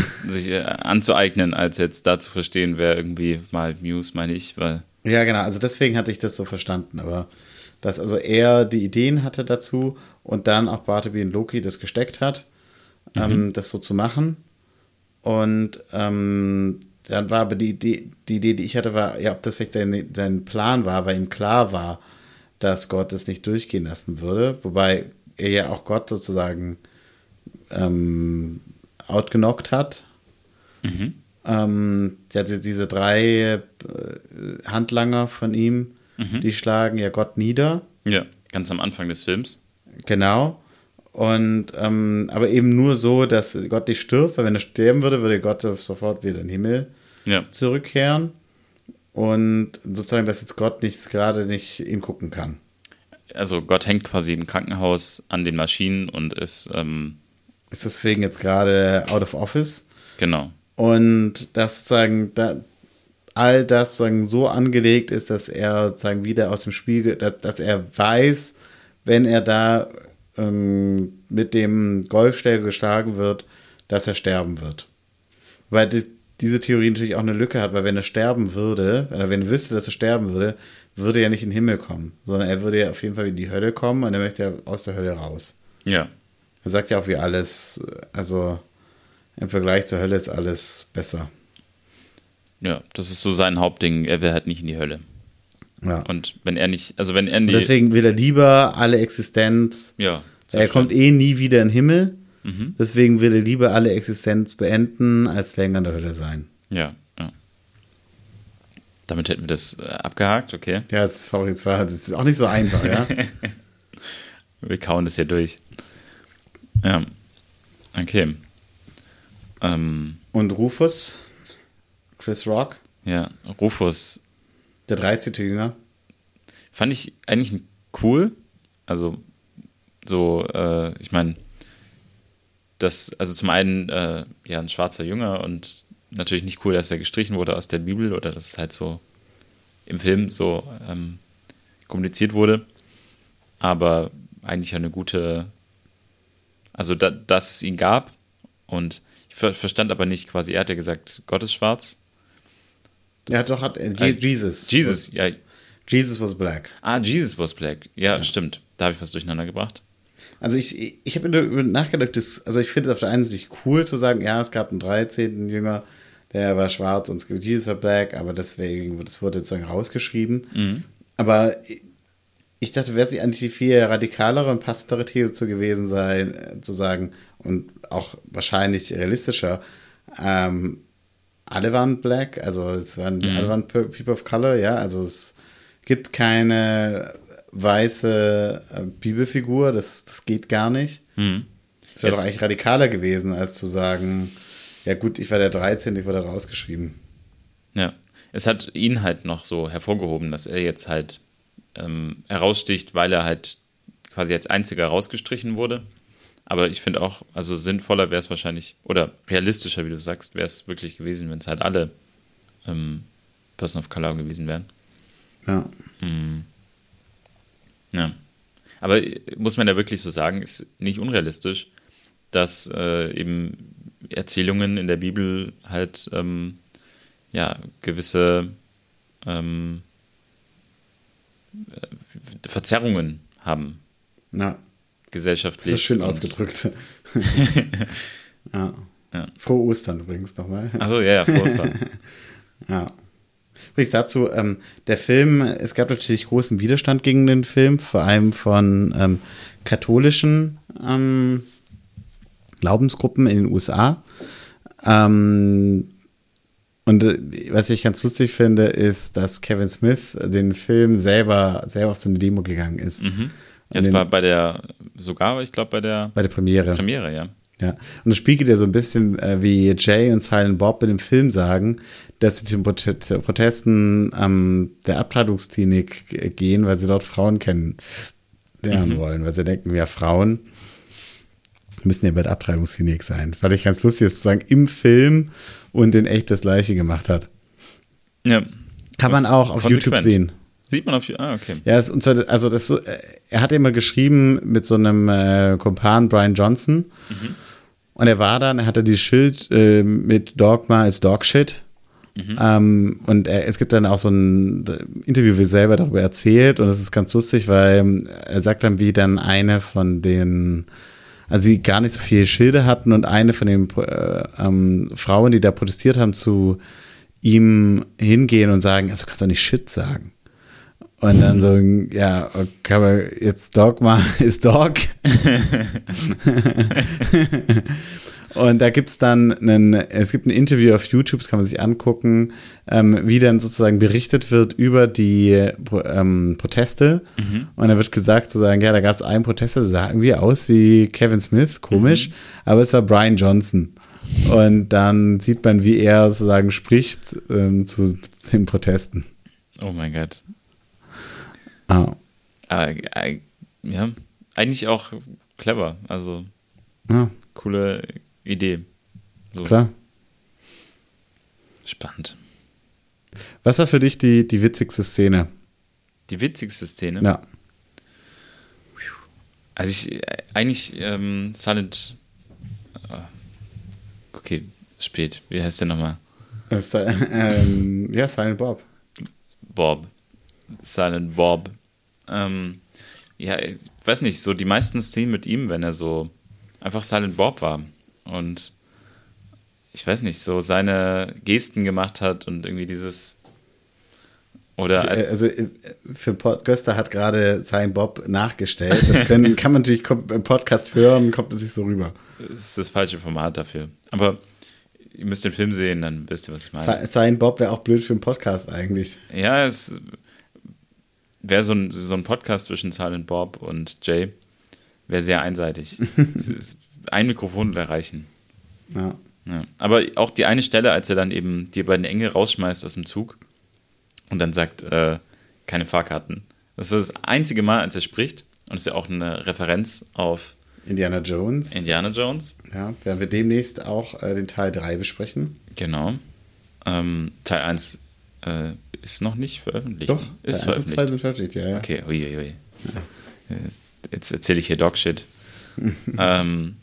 sich äh, anzueignen, als jetzt da zu verstehen, wer irgendwie mal Muse, meine ich, weil Ja, genau. Also deswegen hatte ich das so verstanden. Aber dass also er die Ideen hatte dazu und dann auch Bartleby und Loki das gesteckt hat, ähm, das so zu machen. Und ähm, dann war aber die Idee, die Idee, die ich hatte, war, ja, ob das vielleicht sein, sein Plan war, weil ihm klar war, dass Gott es nicht durchgehen lassen würde. Wobei er ja auch Gott sozusagen ähm, outgenockt hat. Ähm, der hatte diese drei äh, Handlanger von ihm, die schlagen ja Gott nieder. ja, ganz am Anfang des Films. Genau. Und ähm, aber eben nur so, dass Gott nicht stirbt, weil wenn er sterben würde, würde Gott sofort wieder in den Himmel Ja, zurückkehren. Und sozusagen, dass jetzt Gott nicht gerade nicht ihn gucken kann. also Gott hängt quasi im Krankenhaus an den Maschinen und ist, ähm, Ist deswegen jetzt gerade out of office. genau, Und dass sozusagen da, all das sozusagen so angelegt ist, dass er sozusagen wieder aus dem Spiel, dass, dass er weiß, wenn er da ähm, mit dem Golfstell geschlagen wird, dass er sterben wird. Weil die, diese Theorie natürlich auch eine Lücke hat, weil wenn er sterben würde, wenn er, wenn er wüsste, dass er sterben würde, würde er nicht in den Himmel kommen, sondern er würde ja auf jeden Fall in die Hölle kommen und er möchte ja aus der Hölle raus. ja, Er sagt ja auch wie alles, also im Vergleich zur Hölle ist alles besser. ja, das ist so sein Hauptding, er will halt nicht in die Hölle. Ja. Und wenn er nicht, also wenn er die, deswegen will er lieber alle Existenz. ja, Er kommt eh nie wieder in den Himmel. Mhm. Deswegen will er lieber alle Existenz beenden, als länger in der Hölle sein. ja, ja. Damit hätten wir das äh, abgehakt, okay. Ja, das ist, jetzt war, das ist auch nicht so einfach, ja. Wir kauen das hier durch. Ja, okay. Ähm, Und Rufus, Chris Rock, ja, Rufus der 13. Jünger. fand ich eigentlich cool. Also, so, äh, ich meine, das, also zum einen, äh, ja, ein schwarzer Jünger und natürlich nicht cool, dass er gestrichen wurde aus der Bibel oder dass es halt so im Film so ähm, kommuniziert wurde. Aber eigentlich eine gute, also da, dass es ihn gab und ich ver verstand aber nicht quasi, er hat ja gesagt, Gott ist schwarz. Er hat doch, hat, äh, Je- Jesus. Jesus, ja, Jesus was black. Ah, Jesus was black. Ja, stimmt. Da habe ich was durcheinander gebracht. Also ich, ich habe darüber nachgedacht, das, also ich finde es auf der einen Seite cool zu sagen, ja, es gab einen 13. Jünger, der war schwarz und es gibt Jesus war black, aber deswegen, das wurde sozusagen rausgeschrieben. Aber ich dachte, wäre es eigentlich die viel radikalere und passendere These zu gewesen sein, äh, zu sagen, und auch wahrscheinlich realistischer, ähm, alle waren black, also es waren, alle waren Pe- People of Color, ja, also es gibt keine weiße äh, Bibelfigur, das, das geht gar nicht. Mhm. Es wäre doch eigentlich radikaler gewesen, als zu sagen, ja gut, ich war der 13, ich wurde rausgeschrieben. Ja. Es hat ihn halt noch so hervorgehoben, dass er jetzt halt ähm, heraussticht, weil er halt quasi als einziger rausgestrichen wurde. Aber ich finde auch, also sinnvoller wäre es wahrscheinlich, oder realistischer, wie du sagst, wäre es wirklich gewesen, wenn es halt alle ähm, Person of Color gewesen wären. Ja. Ja. Aber muss man ja wirklich so sagen, ist nicht unrealistisch, dass äh, eben Erzählungen in der Bibel halt ähm, ja gewisse ähm, äh, Verzerrungen haben, ja. gesellschaftlich. Das ist schön ausgedrückt. ja. Ja. Frohe Ostern übrigens nochmal. Achso, ja, ja, Forster. Ja. Übrigens dazu, ähm, der Film, es gab natürlich großen Widerstand gegen den Film, vor allem von ähm, katholischen ähm, Glaubensgruppen in den USA. Ähm, Und äh, was ich ganz lustig finde, ist, dass Kevin Smith den Film selber, selber auf so eine Demo gegangen ist. Mhm. Das war bei der, sogar, ich glaube, bei der Bei der Premiere. Premiere, ja. Ja, und es spiegelt ja so ein bisschen, äh, wie Jay und Silent Bob in dem Film sagen, dass sie zu den Prote- Protesten ähm, der Abtreibungsklinik gehen, weil sie dort Frauen kennenlernen wollen, weil sie denken, ja, Frauen müssen ja bei der Abtreibungsklinik sein. Fand ich ganz lustig, dass sozusagen im Film und in echt das Gleiche gemacht hat. ja. Kann man auch auf konsequent. YouTube sehen. Sieht man auf YouTube, ah, okay. Ja, es, und zwar, also das so, äh, er hat immer geschrieben mit so einem äh, Kumpan Brian Johnson. Und er war dann, er hatte dieses Schild äh, mit Dogma ist Dogshit. Ähm, und er, es gibt dann auch so ein Interview, wie er selber darüber erzählt. Und das ist ganz lustig, weil ähm, er sagt dann, wie dann eine von den, also sie gar nicht so viele Schilde hatten und eine von den äh, ähm, Frauen, die da protestiert haben, zu ihm hingehen und sagen, also du kannst doch nicht Shit sagen. Und dann so, ja, okay, aber jetzt Dogma ist Dog. Und da gibt's dann einen, es gibt ein Interview auf YouTube, das kann man sich angucken, ähm, wie dann sozusagen berichtet wird über die ähm, Proteste. Und da wird gesagt, sozusagen, ja, da gab's einen Protester, der sah irgendwie aus wie Kevin Smith, komisch, aber es war Brian Johnson. Und dann sieht man, wie er sozusagen spricht ähm, zu den Protesten. Oh mein Gott. Ah. Aber, äh, ja, eigentlich auch clever. Also, Ja, coole Idee. So, klar. Spannend. Was war für dich die, die witzigste Szene? Die witzigste Szene. Ja. Also ich, äh, eigentlich ähm, Silent, äh, okay, spät. Wie heißt der nochmal? Äh, ähm, ja, Silent Bob. Bob. Silent Bob. Ähm, ja, ich weiß nicht, so die meisten Szenen mit ihm, wenn er so einfach Silent Bob war und ich weiß nicht, so seine Gesten gemacht hat und irgendwie dieses oder als, also äh, für Pod Göster hat gerade Silent Bob nachgestellt. Das können, kann man natürlich im Podcast hören, kommt es sich so rüber. ist das falsche Format dafür. Aber ihr müsst den Film sehen, dann wisst ihr, was ich meine. Si- Silent Bob wäre auch blöd für einen Podcast eigentlich. Ja, es wäre so ein, so ein Podcast zwischen Silent Bob und Jay, wäre sehr einseitig. ein Mikrofon will erreichen. Ja. Ja. Aber auch die eine Stelle, als er dann eben die beiden Engel rausschmeißt aus dem Zug und dann sagt, äh, keine Fahrkarten. Das ist das einzige Mal, als er spricht. Und es ist ja auch eine Referenz auf Indiana Jones. Indiana Jones. ja, werden wir demnächst auch äh, den Teil 3 besprechen. Genau. Ähm, Teil 1 äh, ist noch nicht veröffentlicht. Doch, ist Teil 1 und 2 veröffentlicht. sind veröffentlicht, ja. ja. Okay, ui, ui, ui. Jetzt- Jetzt erzähle ich hier Dogshit. ähm,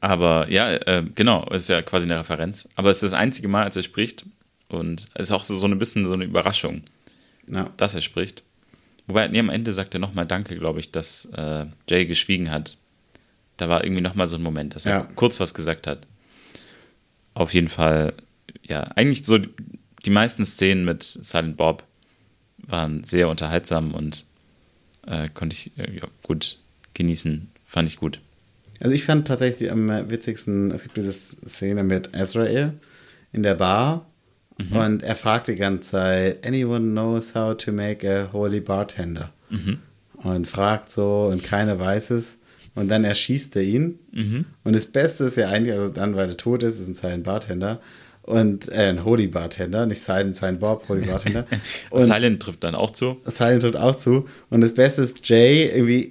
aber ja, äh, genau, ist ja quasi eine Referenz. Aber es ist das einzige Mal, als er spricht. Und es ist auch so, so ein bisschen so eine Überraschung, ja. dass er spricht. Wobei, nee, am Ende sagt er nochmal Danke, glaube ich, dass äh, Jay geschwiegen hat. Da war irgendwie nochmal so ein Moment, dass er Ja. kurz was gesagt hat. Auf jeden Fall, ja, eigentlich so die, meisten Szenen mit Silent Bob waren sehr unterhaltsam und äh, konnte ich äh, ja, gut genießen. Fand ich gut. Also ich fand tatsächlich am witzigsten, es gibt diese Szene mit Azrael in der Bar und er fragt die ganze Zeit, anyone knows how to make a holy bartender? Und fragt so und keiner weiß es. Und dann erschießt er ihn. Und das Beste ist ja eigentlich, also dann, weil er tot ist, ist ein Silent Bartender. Und äh, ein Holy Bartender, nicht Silent, Silent Bob, Holy Bartender. Und Silent trifft dann auch zu. Silent tritt auch zu. Und das Beste ist, Jay, irgendwie,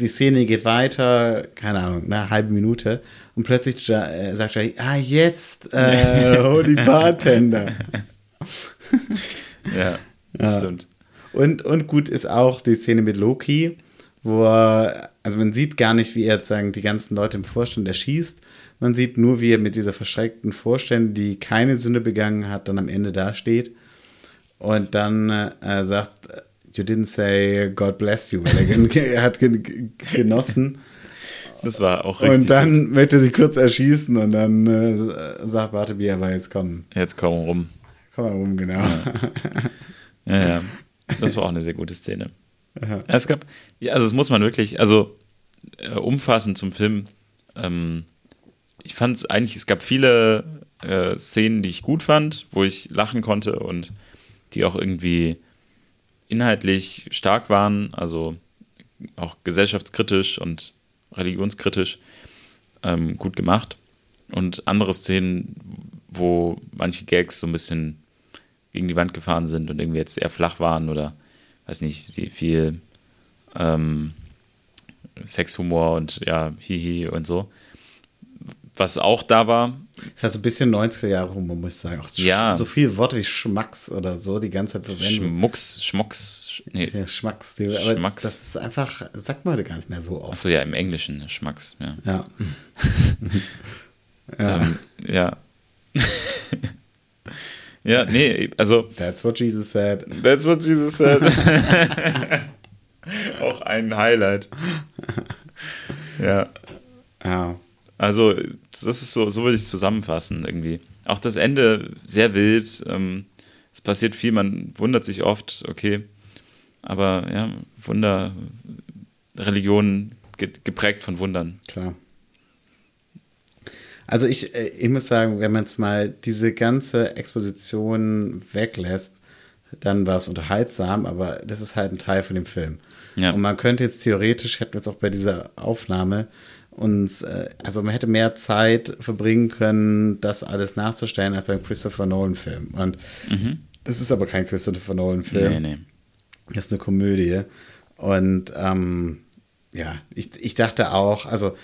die Szene geht weiter, keine Ahnung, eine halbe Minute. Und plötzlich äh, sagt Jay, ah, jetzt, äh, Holy Bartender. Ja, das Ja. stimmt. Und, und gut ist auch die Szene mit Loki, wo er, also man sieht gar nicht, wie er jetzt sagen, die ganzen Leute im Vorstand erschießt. Man sieht nur, wie er mit dieser verschreckten Vorständin, die keine Sünde begangen hat, dann am Ende dasteht. Und dann äh, sagt, you didn't say God bless you, weil er, gen er hat gen gen- genossen. Das war auch richtig. Und dann möchte er sich kurz erschießen und dann äh, sagt Bartleby, aber jetzt komm, gut. Jetzt komm rum. komm mal rum, genau. Ja, ja. Das war auch eine sehr gute Szene. Es gab, ja, also es muss man wirklich, also äh, umfassend zum Film. Ähm, ich fand es eigentlich, es gab viele äh, Szenen, die ich gut fand, wo ich lachen konnte und die auch irgendwie inhaltlich stark waren, also auch gesellschaftskritisch und religionskritisch ähm, gut gemacht. Und andere Szenen, wo manche Gags so ein bisschen gegen die Wand gefahren sind und irgendwie jetzt eher flach waren oder weiß nicht, viel ähm, Sexhumor und ja, Hihi und so. Was auch da war. Das hat so ein bisschen 90er Jahre Humor, muss ich sagen. Auch ja. So viele Worte wie Schmacks oder so die ganze Zeit verwenden. Schmucks, Schmucks. Nee. Ja, Schmacks. Die, aber Schmacks. Das ist einfach, sagt man heute gar nicht mehr so oft. Achso, ja, im Englischen, ne, Schmacks, ja. Ja. ja. Ähm, ja. ja, nee, also. That's what Jesus said. That's what Jesus said. Auch ein Highlight. Ja. Ja. Also, das ist so, so würde ich es zusammenfassen irgendwie. Auch das Ende sehr wild. Ähm, es passiert viel, man wundert sich oft, okay. Aber ja, Wunder, Religion geprägt von Wundern. Klar. Also ich, äh, ich muss sagen, wenn man jetzt mal diese ganze Exposition weglässt, dann war es unterhaltsam, aber das ist halt ein Teil von dem Film. Ja. Und man könnte jetzt theoretisch, hätten wir jetzt auch bei dieser Aufnahme uns, äh, also man hätte mehr Zeit verbringen können, das alles nachzustellen, als beim Christopher Nolan-Film. Und mhm. das ist aber kein Christopher Nolan-Film. Nee, nee. Das ist eine Komödie. Und ähm, ja, ich, ich dachte auch, also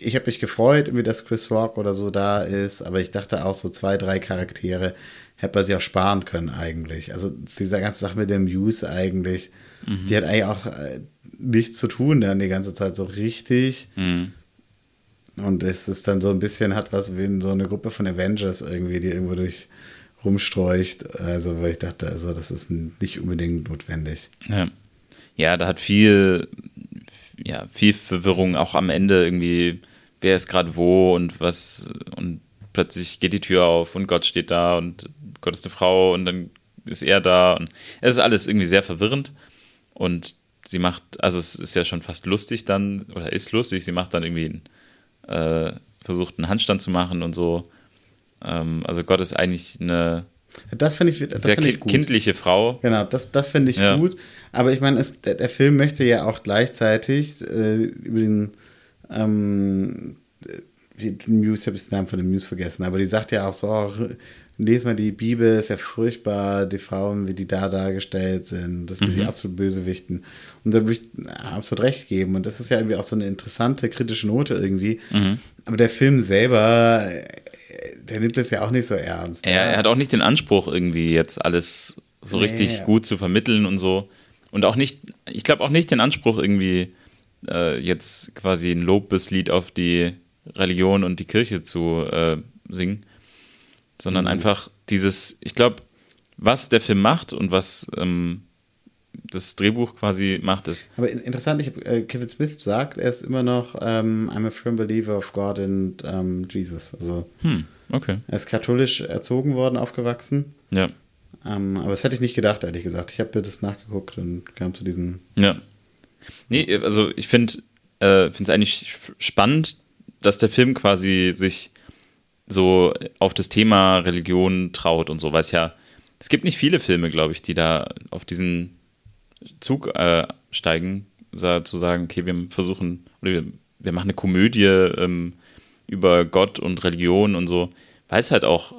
ich habe mich gefreut, wie das Chris Rock oder so da ist, aber ich dachte auch so zwei, drei Charaktere hätte man sich auch sparen können eigentlich. Also diese ganze Sache mit dem Muse eigentlich, mhm. die hat eigentlich auch äh, nichts zu tun dann die ganze Zeit so richtig. Mhm. Und es ist dann so ein bisschen, hat was wie so eine Gruppe von Avengers irgendwie, die irgendwo durch rumstreucht. Also, weil ich dachte, also das ist nicht unbedingt notwendig. Ja, ja da hat viel, ja, viel Verwirrung auch am Ende irgendwie, wer ist gerade wo und was und plötzlich geht die Tür auf und Gott steht da und Gott ist eine Frau und dann ist er da und es ist alles irgendwie sehr verwirrend und sie macht, also es ist ja schon fast lustig dann, oder ist lustig, sie macht dann irgendwie, äh, versucht einen Handstand zu machen und so. Ähm, also Gott ist eigentlich eine das finde ich, das sehr find ich gut. kindliche Frau. Genau, das, das finde ich ja. gut. Aber ich meine, der, der, Film möchte ja auch gleichzeitig äh, über den ähm, Muse, ich habe den Namen von dem Muse vergessen, aber die sagt ja auch so, oh, lese mal die Bibel, ist ja furchtbar, die Frauen, wie die da dargestellt sind, das sind mhm. die absolut Bösewichten. Und da würde ich absolut recht geben. Und das ist ja irgendwie auch so eine interessante kritische Note irgendwie. Mhm. Aber der Film selber, der nimmt das ja auch nicht so ernst. Er, er hat auch nicht den Anspruch, irgendwie jetzt alles so nee. richtig gut zu vermitteln und so. Und auch nicht, ich glaube auch nicht den Anspruch, irgendwie äh, jetzt quasi ein Lobeslied auf die Religion und die Kirche zu äh, singen, sondern mhm. einfach dieses, ich glaube, was der Film macht und was ähm, das Drehbuch quasi macht, ist. Aber interessant, ich, äh, Kevin Smith sagt, er ist immer noch ähm, I'm a firm believer of God and um, Jesus. Also hm, okay. er ist katholisch erzogen worden, aufgewachsen. Ja. Ähm, aber das hätte ich nicht gedacht, ehrlich gesagt. Ich habe das nachgeguckt und kam zu diesem. Ja. Nee, also ich finde äh, es eigentlich spannend, dass der Film quasi sich so auf das Thema Religion traut und so, weil es ja, es gibt nicht viele Filme, glaube ich, die da auf diesen Zug äh, steigen, zu sagen, okay, wir versuchen, oder wir, wir machen eine Komödie ähm, über Gott und Religion und so, weil es halt auch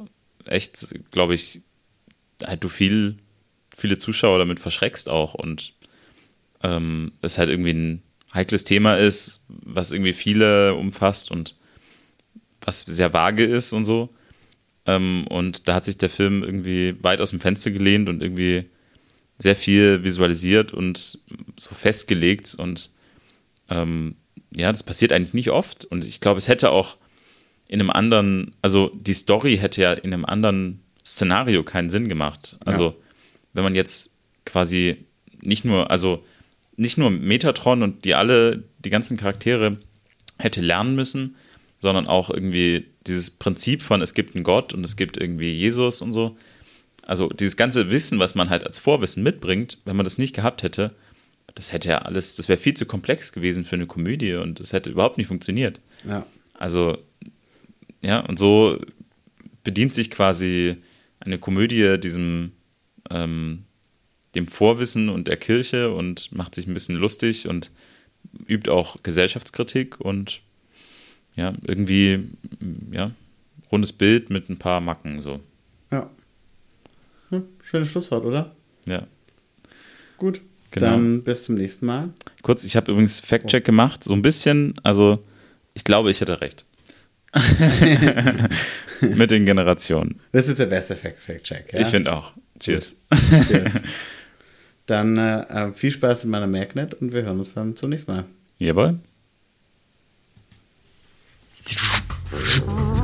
echt, glaube ich, halt du viel, viele Zuschauer damit verschreckst auch und ähm, es halt irgendwie ein heikles Thema ist, was irgendwie viele umfasst und was sehr vage ist und so. Ähm, und da hat sich der Film irgendwie weit aus dem Fenster gelehnt und irgendwie sehr viel visualisiert und so festgelegt. Und ähm, ja, das passiert eigentlich nicht oft. Und ich glaube, es hätte auch in einem anderen, also die Story hätte ja in einem anderen Szenario keinen Sinn gemacht. Also, ja. wenn man jetzt quasi nicht nur, also nicht nur Metatron und die alle, die ganzen Charaktere hätte lernen müssen, sondern auch irgendwie dieses Prinzip von es gibt einen Gott und es gibt irgendwie Jesus und so. Also dieses ganze Wissen, was man halt als Vorwissen mitbringt, wenn man das nicht gehabt hätte, das hätte ja alles, das wäre viel zu komplex gewesen für eine Komödie und das hätte überhaupt nicht funktioniert. Ja. Also, ja, und so bedient sich quasi eine Komödie diesem ähm, dem Vorwissen und der Kirche und macht sich ein bisschen lustig und übt auch Gesellschaftskritik und ja, irgendwie, ja, rundes Bild mit ein paar Macken so. Ja. ja schönes Schlusswort, oder? Ja. Gut. Genau. Dann bis zum nächsten Mal. Kurz, ich habe übrigens Fact-Check gemacht, so ein bisschen, also ich glaube, ich hätte recht. Mit den Generationen. Das ist der beste Fact-Check. Ja? Ich finde auch. Cheers. Cheers. Dann äh, viel Spaß in meiner Merknet und wir hören uns beim zum nächsten Mal. Jawohl. 嗯